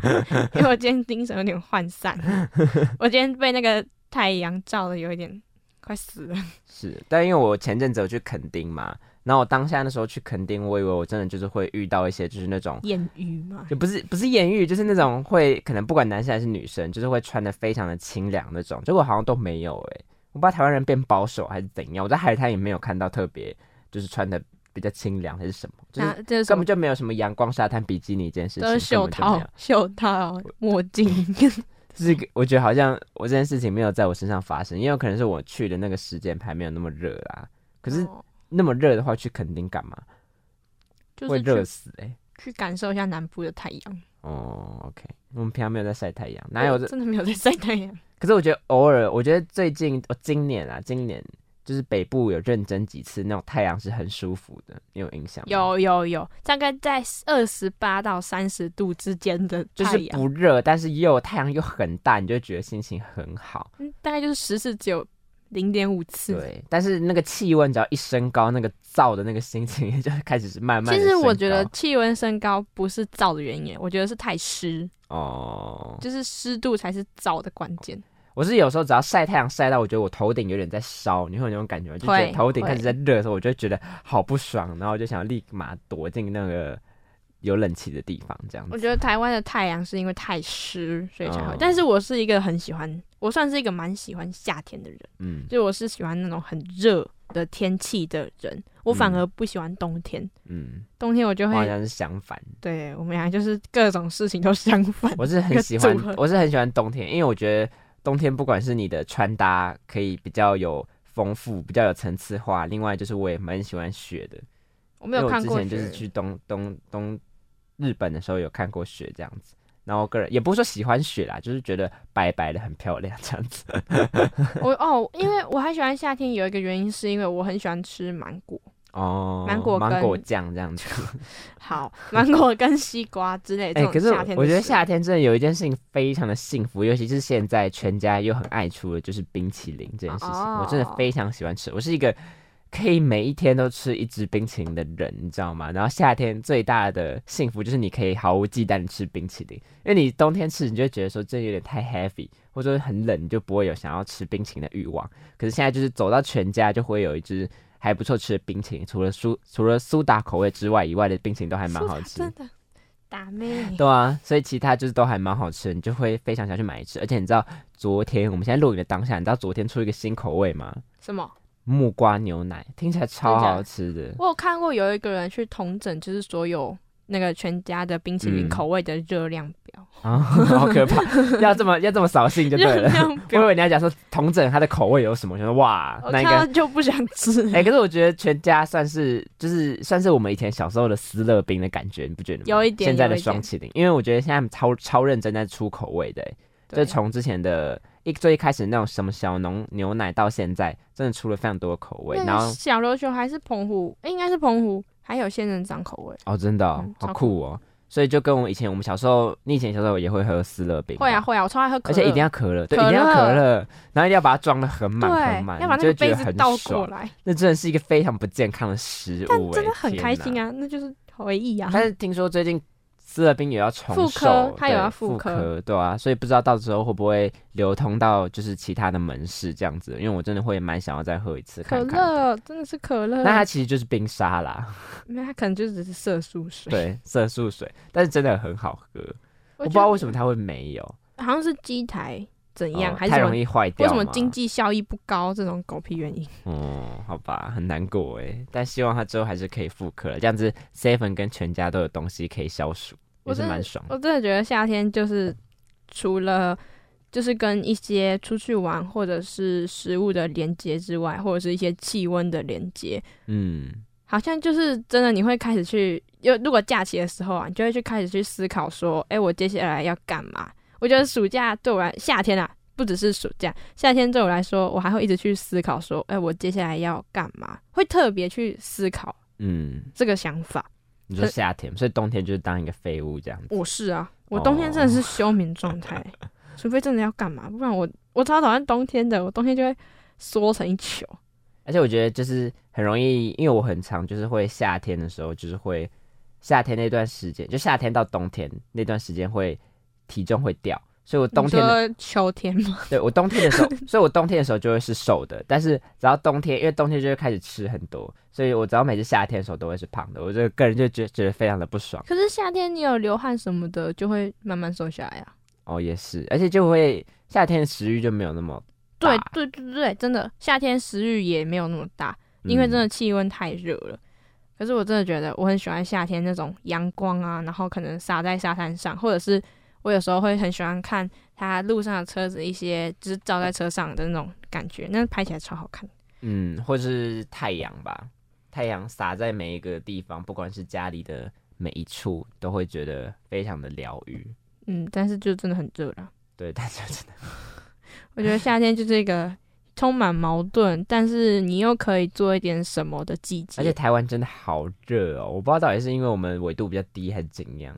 因为我今天精神有点涣散，我今天被那个太阳照的有一点快死了。是，但因为我前阵子有去垦丁嘛，然后我当下那时候去垦丁，我以为我真的就是会遇到一些就是那种。艳遇嘛，就不是不是艳遇，就是那种会可能不管男生还是女生，就是会穿的非常的清凉那种，结果好像都没有哎、我不知道台湾人变保守还是怎样，我在海滩也没有看到特别就是穿的比较清凉还是什么，就是根本？就没有什么阳光沙滩比基尼这件事情，都是袖套袖套、墨镜。就是我觉得好像我这件事情没有在我身上发生，因为有可能是我去的那个时间还没有那么热啦。可是哦那么热的话，去垦丁干嘛？会热就是热死哎、去感受一下南部的太阳。哦，OK，我们平常没有在晒太阳，哪有真的没有在晒太阳？可是我觉得偶尔，我觉得最近，我、今年啊，今年就是北部有认真几次，那种太阳是很舒服的，你有印象吗？，有有有，大概在二十八到三十度之间的就是不热，但是又太阳又很大，你就会觉得心情很好。嗯大概就是十次只有零点五次。对，但是那个气温只要一升高，那个燥的那个心情就开始是慢慢其。实我觉得气温升高不是燥的原因，我觉得是太湿，哦，就是湿度才是燥的关键。我是有时候只要晒太阳晒到，我觉得我头顶有点在烧，你会有那种感觉吗？就觉得会头顶开始在热的时候，我就觉得好不爽，然后我就想立马躲进那个有冷气的地方，这样子。我觉得台湾的太阳是因为太湿，所以才会。哦但是我是一个很喜欢，我算是一个蛮喜欢夏天的人，嗯就我是喜欢那种很热的天气的人，我反嗯而不喜欢冬天。嗯，冬天我就会，我好像是相反，对我们俩就是各种事情都相反。我是很喜欢，我是很喜欢冬天，因为我觉得冬天不管是你的穿搭可以比较有丰富，比较有层次化，另外就是我也蛮喜欢雪的，我没有看过之前就是去东东东日本的时候有看过雪这样子。然后我个人也不是说喜欢雪啦，就是觉得白白的很漂亮这样子。我哦，因为我还喜欢夏天，有一个原因是因为我很喜欢吃芒果。哦，芒果芒果酱这样子。好，芒果跟西瓜之类的可是我觉得夏天真的有一件事情非常的幸福，尤其是现在全家又很爱出的就是冰淇淋这件事情，我真的哦非常喜欢吃。我是一个可以每一天都吃一支冰淇淋的人，你知道吗？然后夏天最大的幸福就是你可以毫无忌惮的吃冰淇淋，因为你冬天吃你就会觉得说这有点太 heavy，或者说很冷，你就不会有想要吃冰淇淋的欲望。可是现在就是走到全家就会有一支。还不错吃的冰淇淋，除了苏除了苏打口味之外，以外的冰淇淋都还蛮好吃。真的打妹。对啊，所以其他就是都还蛮好吃的，你就会非常想去买一次。而且你知道，昨天我们现在录影的当下，你知道昨天出一个新口味吗？什么？木瓜牛奶，听起来超好吃的。我有看过有一个人去同整，就是所有那个全家的冰淇淋嗯口味的热量表。啊，好可怕！要这么要这么扫兴就对了。量我以，为你要讲说同整它的口味有什么，我想说哇，我那应该就不想吃。哎、可是我觉得全家算是就是算是我们以前小时候的思乐冰的感觉，你不觉得吗？有一点现在的双麒麟，因为我觉得现在超超认真在出口味的、欸，就对从之前的一最一开始那种什么小农牛奶到现在，真的出了非常多的口味。然后小琉球还是澎湖，诶应该是澎湖，还有仙人掌口味。哦，真的、哦嗯好酷哦！所以就跟我以前我们小时候，你以前小时候也会喝思乐冰吧，会啊会啊，我超爱喝可乐，而且一定要可乐，对，一定要可乐乐，然后一定要把它装的很满很，满，要把那个杯子倒过爽。来，那真的是一个非常不健康的食物、欸，真的很开心啊，那就是回忆啊。但是听说最近斯乐冰也要重复售刻，它有要复复刻对啊，所以不知道到时候会不会流通到就是其他的门市这样子，因为我真的会蛮想要再喝一次可看看的。乐真的是可乐，那它其实就是冰沙啦，那它可能就只是色素水。对，色素水，但是真的很好喝。我我不知道觉为什么它会没有，好像是机台怎样，哦还是太容易坏掉？为什么经济效益不高这种狗屁原因。哦，好吧，很难过哎，但希望它之后还是可以复刻了，这样子 seven 跟全家都有东西可以消暑，也是我真的蛮爽的。我真的觉得夏天就是除了就是跟一些出去玩或者是食物的连接之外，或者是一些气温的连接，嗯，好像就是真的你会开始去，又如果假期的时候啊，你就会去开始去思考说，哎、我接下来要干嘛？我觉得暑假对我来夏天啊，不只是暑假，夏天对我来说，我还会一直去思考说，哎、我接下来要干嘛？会特别去思考嗯，这个想法。你说夏天，所以冬天就是当一个废物这样子。我是啊，我冬天真的是休眠状态，除非真的要干嘛，不然我我超讨厌冬天的，我冬天就会缩成一球。而且我觉得就是很容易，因为我很常就是会夏天的时候，就是会夏天那段时间，就夏天到冬天那段时间会体重会掉，所以我冬天秋天吗？对我冬天的时候，所以我冬天的时候就会是瘦的，但是只要冬天，因为冬天就会开始吃很多，所以我只要每次夏天的时候都会是胖的，我这个个人就觉觉得非常的不爽。可是夏天你有流汗什么的，就会慢慢瘦下来啊。哦，也是，而且就会夏天的食欲就没有那么对对对对，真的夏天食欲也没有那么大，因为真的嗯气温太热了。可是我真的觉得我很喜欢夏天那种阳光啊，然后可能洒在沙滩上，或者是我有时候会很喜欢看他路上的车子一些就是照在车上的那种感觉，那拍起来超好看。嗯，或是太阳吧，太阳洒在每一个地方，不管是家里的每一处，都会觉得非常的疗愈。嗯，但是就真的很热了。对，但是真的，我觉得夏天就是一个充满矛盾，但是你又可以做一点什么的季节。而且台湾真的好热哦，我不知道到底是因为我们纬度比较低还是怎样，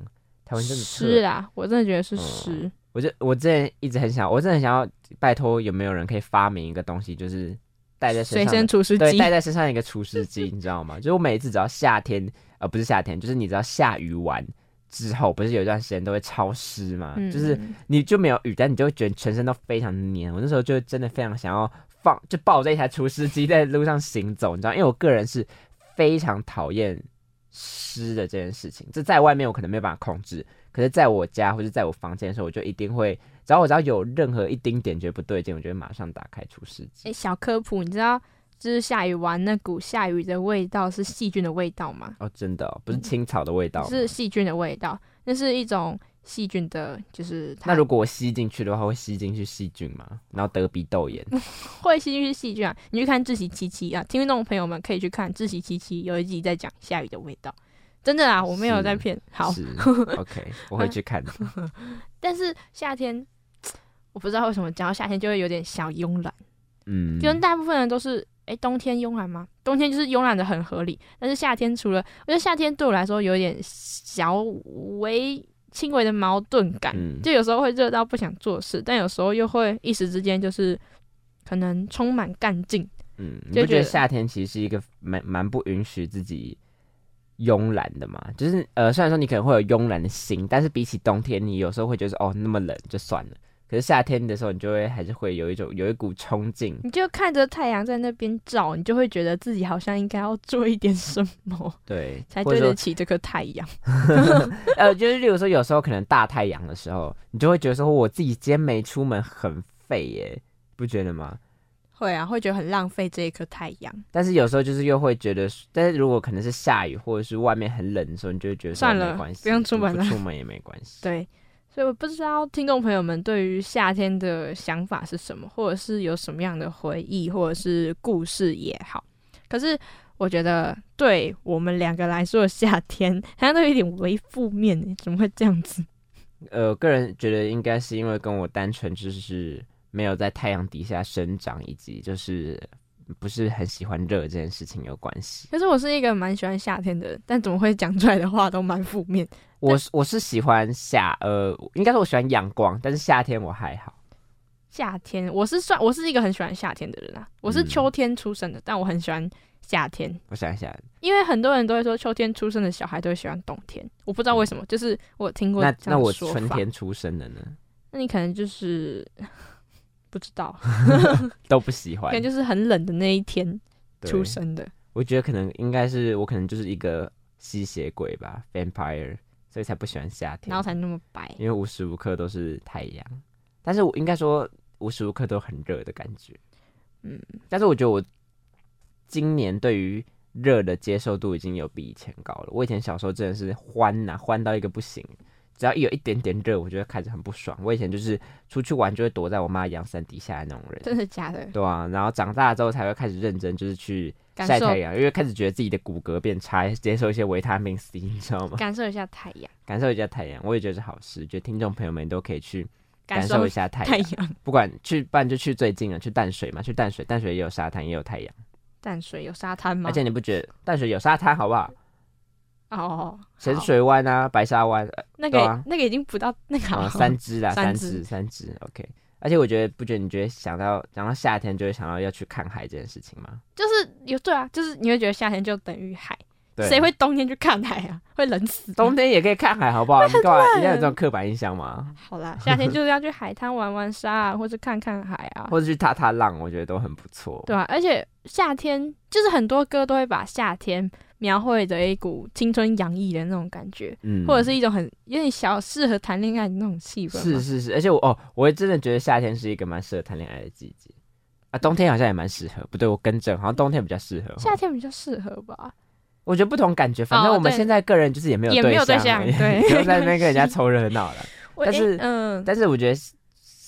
台湾真的。湿啦，我真的觉得是嗯湿。我就我之前一直很想，我真的很想要拜托有没有人可以发明一个东西，就是带在身随上随身除湿对，机，带在身上一个除湿机，你知道吗？就是我每一次只要夏天，呃，不是夏天，就是你知道下雨完之后，不是有一段时间都会超湿嘛，嗯就是你就没有雨，但你就会觉得全身都非常黏。我那时候就真的非常想要放，就抱着一台除湿机在路上行走，你知道，因为我个人是非常讨厌湿的这件事情。这在外面我可能没有办法控制，可是在我家或者在我房间的时候，我就一定会，只要我只要有任何一丁点觉得不对劲，我就会马上打开除湿机。哎、小科普，你知道就是下雨完那股下雨的味道是细菌的味道吗？哦，真的、哦，不是青草的味道吗，是细菌的味道，那是一种细菌的，就是它那如果我吸进去的话，会吸进去细菌吗？然后得鼻窦炎？会吸进去细菌啊。你去看《自习七七》啊，听众朋友们可以去看《自习七七》，有一集在讲下雨的味道，真的啊，我没有在骗。好，是 OK，我会去看的。但是夏天，我不知道为什么讲到夏天就会有点小慵懒，嗯，因为大部分人都是。哎，冬天慵懒吗？冬天就是慵懒的很合理，但是夏天除了，我觉得夏天对我来说有点小微轻微的矛盾感，嗯就有时候会热到不想做事，但有时候又会一时之间就是可能充满干劲。嗯，你就觉得夏天其实是一个蛮蛮不允许自己慵懒的嘛？就是呃，虽然说你可能会有慵懒的心，但是比起冬天，你有时候会觉得哦那么冷就算了。可是夏天的时候，你就会还是会有一种有一股冲劲。你就看着太阳在那边照，你就会觉得自己好像应该要做一点什么，对，才对得起这颗太阳。呃，就是例如说有时候可能大太阳的时候，你就会觉得说我自己今天没出门很废耶，不觉得吗？会啊，会觉得很浪费这一颗太阳。但是有时候就是又会觉得，但是如果可能是下雨或者是外面很冷的时候，你就会觉得算了没关系，不用出门了不出门也没关系。对，所以我不知道听众朋友们对于夏天的想法是什么，或者是有什么样的回忆，或者是故事也好。可是我觉得对我们两个来说夏天，好像都有一点微负面，怎么会这样子？呃，个人觉得应该是因为跟我单纯就是没有在太阳底下生长，以及就是不是很喜欢热这件事情有关系。可是我是一个蛮喜欢夏天的人，但怎么会讲出来的话都蛮负面？我是我是喜欢夏，呃，应该说我喜欢阳光，但是夏天我还好。夏天，我是算我是一个很喜欢夏天的人啊，我是嗯秋天出生的，但我很喜欢夏天，我想一下，因为很多人都会说秋天出生的小孩都会喜欢冬天，我不知道为什么，就是我听过那那我春天出生的呢，那你可能就是不知道，都不喜欢可能。就是很冷的那一天出生的，我觉得可能应该是我可能就是一个吸血鬼吧，vampire，所以才不喜欢夏天。然后才那么白。因为无时无刻都是太阳，但是我应该说无时无刻都很热的感觉。嗯，但是我觉得我今年对于热的接受度已经有比以前高了。我以前小时候真的是欢呐、欢到一个不行，只要一有一点点热，我就会开始很不爽。我以前就是出去玩就会躲在我妈阳伞底下的那种人。真的假的？对啊，然后长大之后才会开始认真，就是去晒太阳，因为开始觉得自己的骨骼变差，接受一些维他命 C，你知道吗？感受一下太阳，感受一下太阳，我也觉得是好事。觉得听众朋友们都可以去感感受一下太阳，太阳。不管去，不然就去最近了，去淡水嘛，去淡水，淡水也有沙滩，也有太阳，淡水有沙滩吗？而且你不觉得淡水有沙滩好不好？哦，浅水湾啊，白沙湾，呃那个、啊那个已经不到那个好啊，三只啦，三三只只，三只，OK。而且我觉得，不觉得你觉得想到讲到夏天，就会想到要去看海这件事情吗？就是有对啊，就是你会觉得夏天就等于海，对谁会冬天去看海啊？会冷死。冬天也可以看海，好不好？你干嘛一定要有这种刻板印象吗？好啦，夏天 就是要去海滩玩玩沙啊，或者看看海啊，或者去踏踏浪，我觉得都很不错。对啊，而且夏天就是很多歌都会把夏天描绘的一股青春洋溢的那种感觉，嗯或者是一种很有点小适合谈恋爱的那种气氛。是是是，而且我哦，我也真的觉得夏天是一个蛮适合谈恋爱的季节啊。冬天好像也蛮适合，不对，我更正，好像冬天比较适合。夏天比较适合吧？我觉得不同感觉，反正我们现在个人就是也没有也没有对象对 不用在那边跟人家凑热闹了。但是嗯，但是我觉得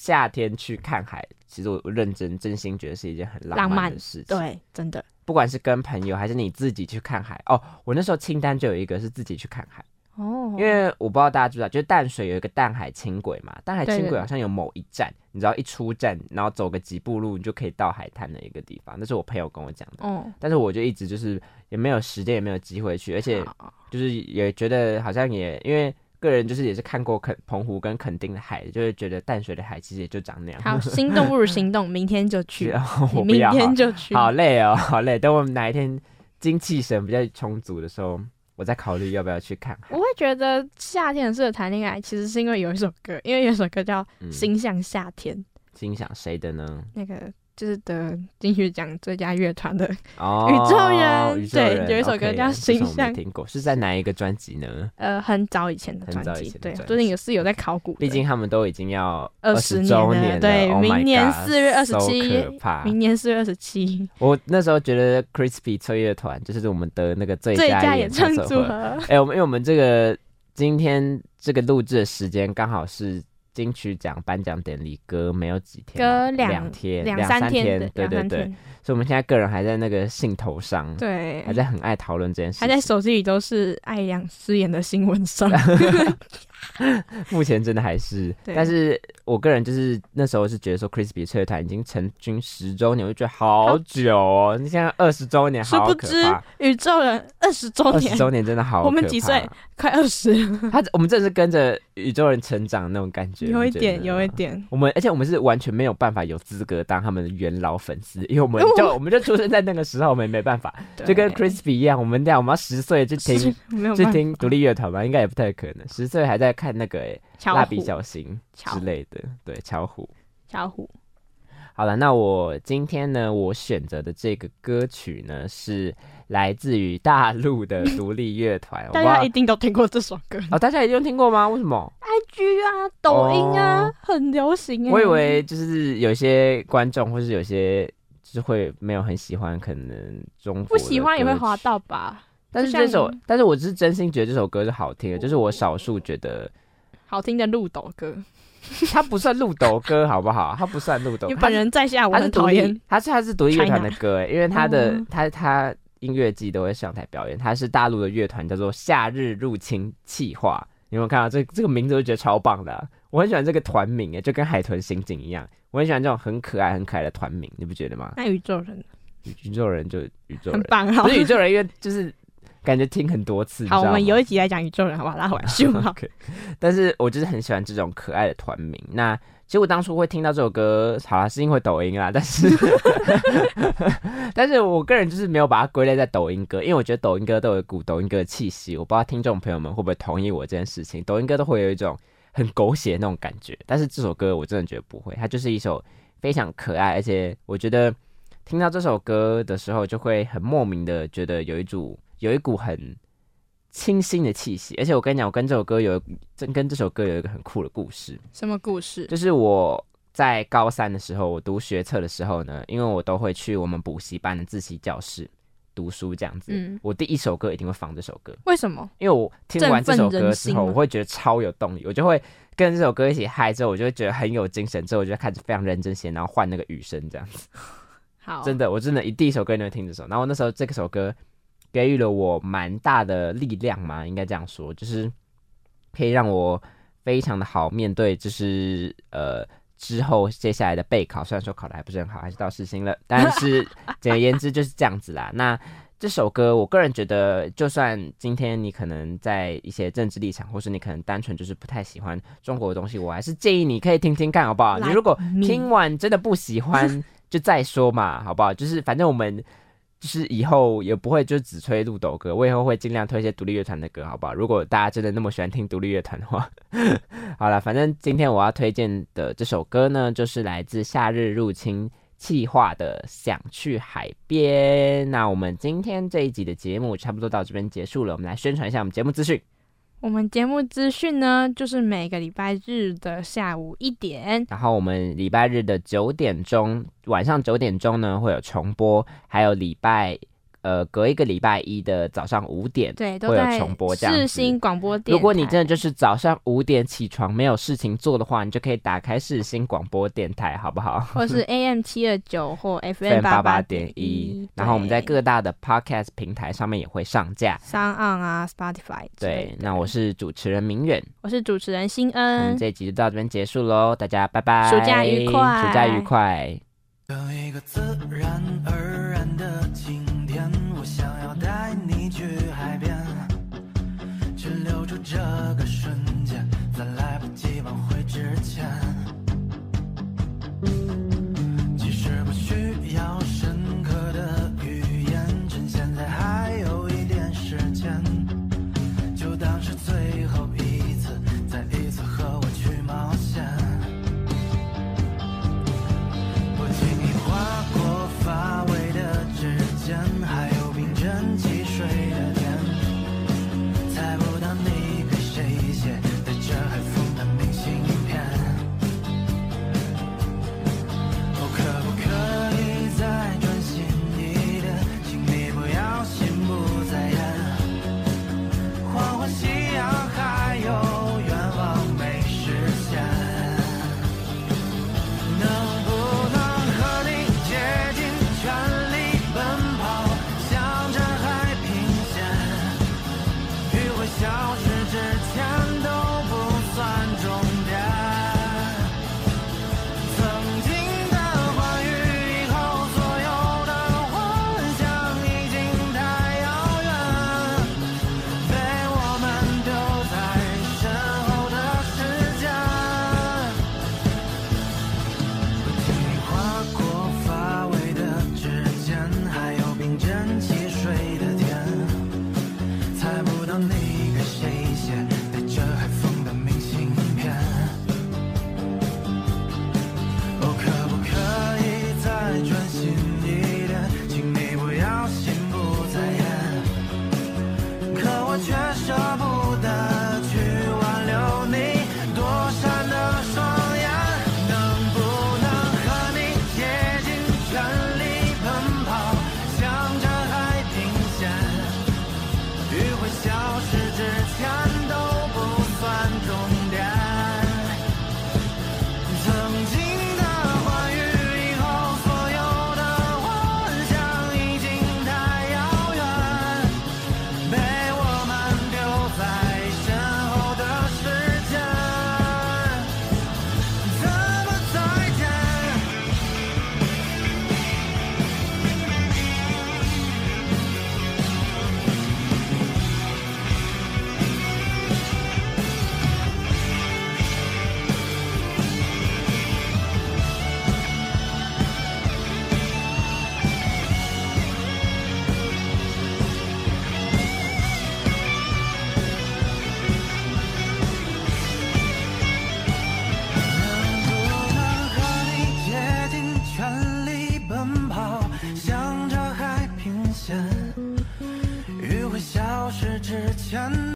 夏天去看海，其实我我认真真心觉得是一件很浪浪漫漫的事情。，对，真的不管是跟朋友还是你自己去看海。哦，我那时候清单就有一个是自己去看海，哦，因为我不知道大家知不知道，就是淡水有一个淡海轻轨嘛，淡海轻轨好像有某一站，你知道一出站，然后走个几步路，你就可以到海滩的一个地方。那是我朋友跟我讲的，嗯，但是我就一直就是也没有时间，也没有机会去，而且就是也觉得好像也因为个人就是也是看过垦澎湖跟垦丁的海，就是觉得淡水的海其实也就长那样。好，心动不如行动，明天就去，明天就去。好累哦，好累。等我们哪一天精气神比较充足的时候，我再考虑要不要去看海我。会觉得夏天很适合谈恋爱，其实是因为有一首歌，因为有一首歌叫《嗯心向夏天》，心想谁的呢？那个就是得金曲奖最佳乐团的，哦，宇宙人对有一首歌叫形象听过，是在哪一个专辑呢？呃，很早以前的专辑，对，最近辑也是有在考古，毕竟他们都已经要20十周年了，对 Oh 明年 God，4 月 so 27。明年四月二十七我那时候觉得 Crispy 吹乐团就是我们得那个最最佳演演唱组组。合，哎、我们因为我们这个今天这个录制的时间刚好是金曲奖颁奖典礼隔没有几天嘛，隔两两天两三天的对对对，所以我们现在个人还在那个兴头上，对，还在很爱讨论这件事，还在手机里都是爱良思妍的新闻上，目前真的还是，但是我个人就是那时候是觉得说，Crispy 翠乐团已经成军十周年，我就觉得好久哦。你现在二十周年，好殊不知！宇宙人二十周年二十，周年真的好我们几岁快二十，他我们真的是跟着宇宙人成长那种感觉，有一点，有一。点，我们而且我们是完全没有办法有资格当他们的元老粉丝，因为我们 就我们就出生在那个时候，我们也没办法，就跟对 Crispy 一样，我们这样我们要十岁就听去听独立乐团吧，应该也不太可能。十岁还在看那个蜡笔小新之类的，对，巧虎。巧虎，好了，那我今天呢，我选择的这个歌曲呢，是来自于大陆的独立乐团。大家一定都听过这首歌哦，大家一定有听过吗？为什么？，IG 啊，抖音啊哦，很流行哎。我以为就是有些观众或是有些就是会没有很喜欢，可能中国不喜欢也会滑。到吧，但是这首，但是我是真心觉得这首歌是好听的，就是我少数觉得好听的鹿斗歌。它不算路斗歌，好不好？它不算路斗，你本人在下，我很讨厌。，它是它是独立乐团的歌，因为它的哦它它音乐季都会上台表演，它是大陆的乐团，叫做夏日入侵计划。你有没有看到这这个名字？我觉得超棒的啊、我很喜欢这个团名，哎，就跟海豚刑警一样，我很喜欢这种很可爱很可爱的团名，你不觉得吗？那宇宙人宇宇宙人就宇宙人，很棒，好不是宇宙人，因为就是感觉听很多次。好，我们有有一集来讲宇宙人，好不好？拉回来，但是我就是很喜欢这种可爱的团名。那其实我当初会听到这首歌，好啦，是因为抖音啦，但是 但是我个人就是没有把它归类在抖音歌，因为我觉得抖音歌都有一股抖音歌的气息。我不知道听众朋友们会不会同意我这件事情，抖音歌都会有一种很狗血的那种感觉，但是这首歌我真的觉得不会，它就是一首非常可爱，而且我觉得听到这首歌的时候，就会很莫名的觉得有一组有一股很清新的气息。而且我跟你讲，我跟这首歌有真跟这首歌有一个很酷的故事，什么故事？就是我在高三的时候，我读学测的时候呢，因为我都会去我们补习班的自习教室读书这样子。嗯我第一首歌一定会放这首歌，为什么？因为我听完这首歌之后，我会觉得超有动力，我就会跟这首歌一起嗨，之后我就会觉得很有精神，之后我就开始非常认真写，然后换那个雨声这样子。好，真的，我真的一第一首歌就会听这首，然后那时候这首歌给予了我蛮大的力量嘛，应该这样说，就是可以让我非常的好面对，就是呃之后接下来的备考，虽然说考的还不是很好，还是到四星了，但是简而言之就是这样子啦。那这首歌，我个人觉得，就算今天你可能在一些政治立场，或是你可能单纯就是不太喜欢中国的东西，我还是建议你可以听听看，好不好？你如果听完真的不喜欢，就再说嘛，好不好？就是反正我们就是以后也不会就只吹鹿斗歌，我以后会尽量推一些独立乐团的歌，好不好？如果大家真的那么喜欢听独立乐团的话，好了，反正今天我要推荐的这首歌呢，就是来自夏日入侵气化的《想去海边》。那我们今天这一集的节目差不多到这边结束了，我们来宣传一下我们节目资讯。我们节目资讯呢，就是每个礼拜日的下午一点，然后我们礼拜日的九点钟，晚上九点钟呢会有重播，还有礼拜。呃，隔一个礼拜一的早上五点，对，会有重播这样子。世新广播电如果你真的就是早上五点起床没有事情做的话，你就可以打开世新广播电台，好不好？或是 AM 七二九或 FM 八八点一。然后我们在各大的 Podcast 平台上面也会上架，上岸啊，Spotify。对，那我是主持人明远，我是主持人新恩。我们这一集就到这边结束喽，大家拜拜，暑假愉快，暑假愉快。一个自然而然的我想要带你去海边，去留住这个瞬间，在来不及挽回之前。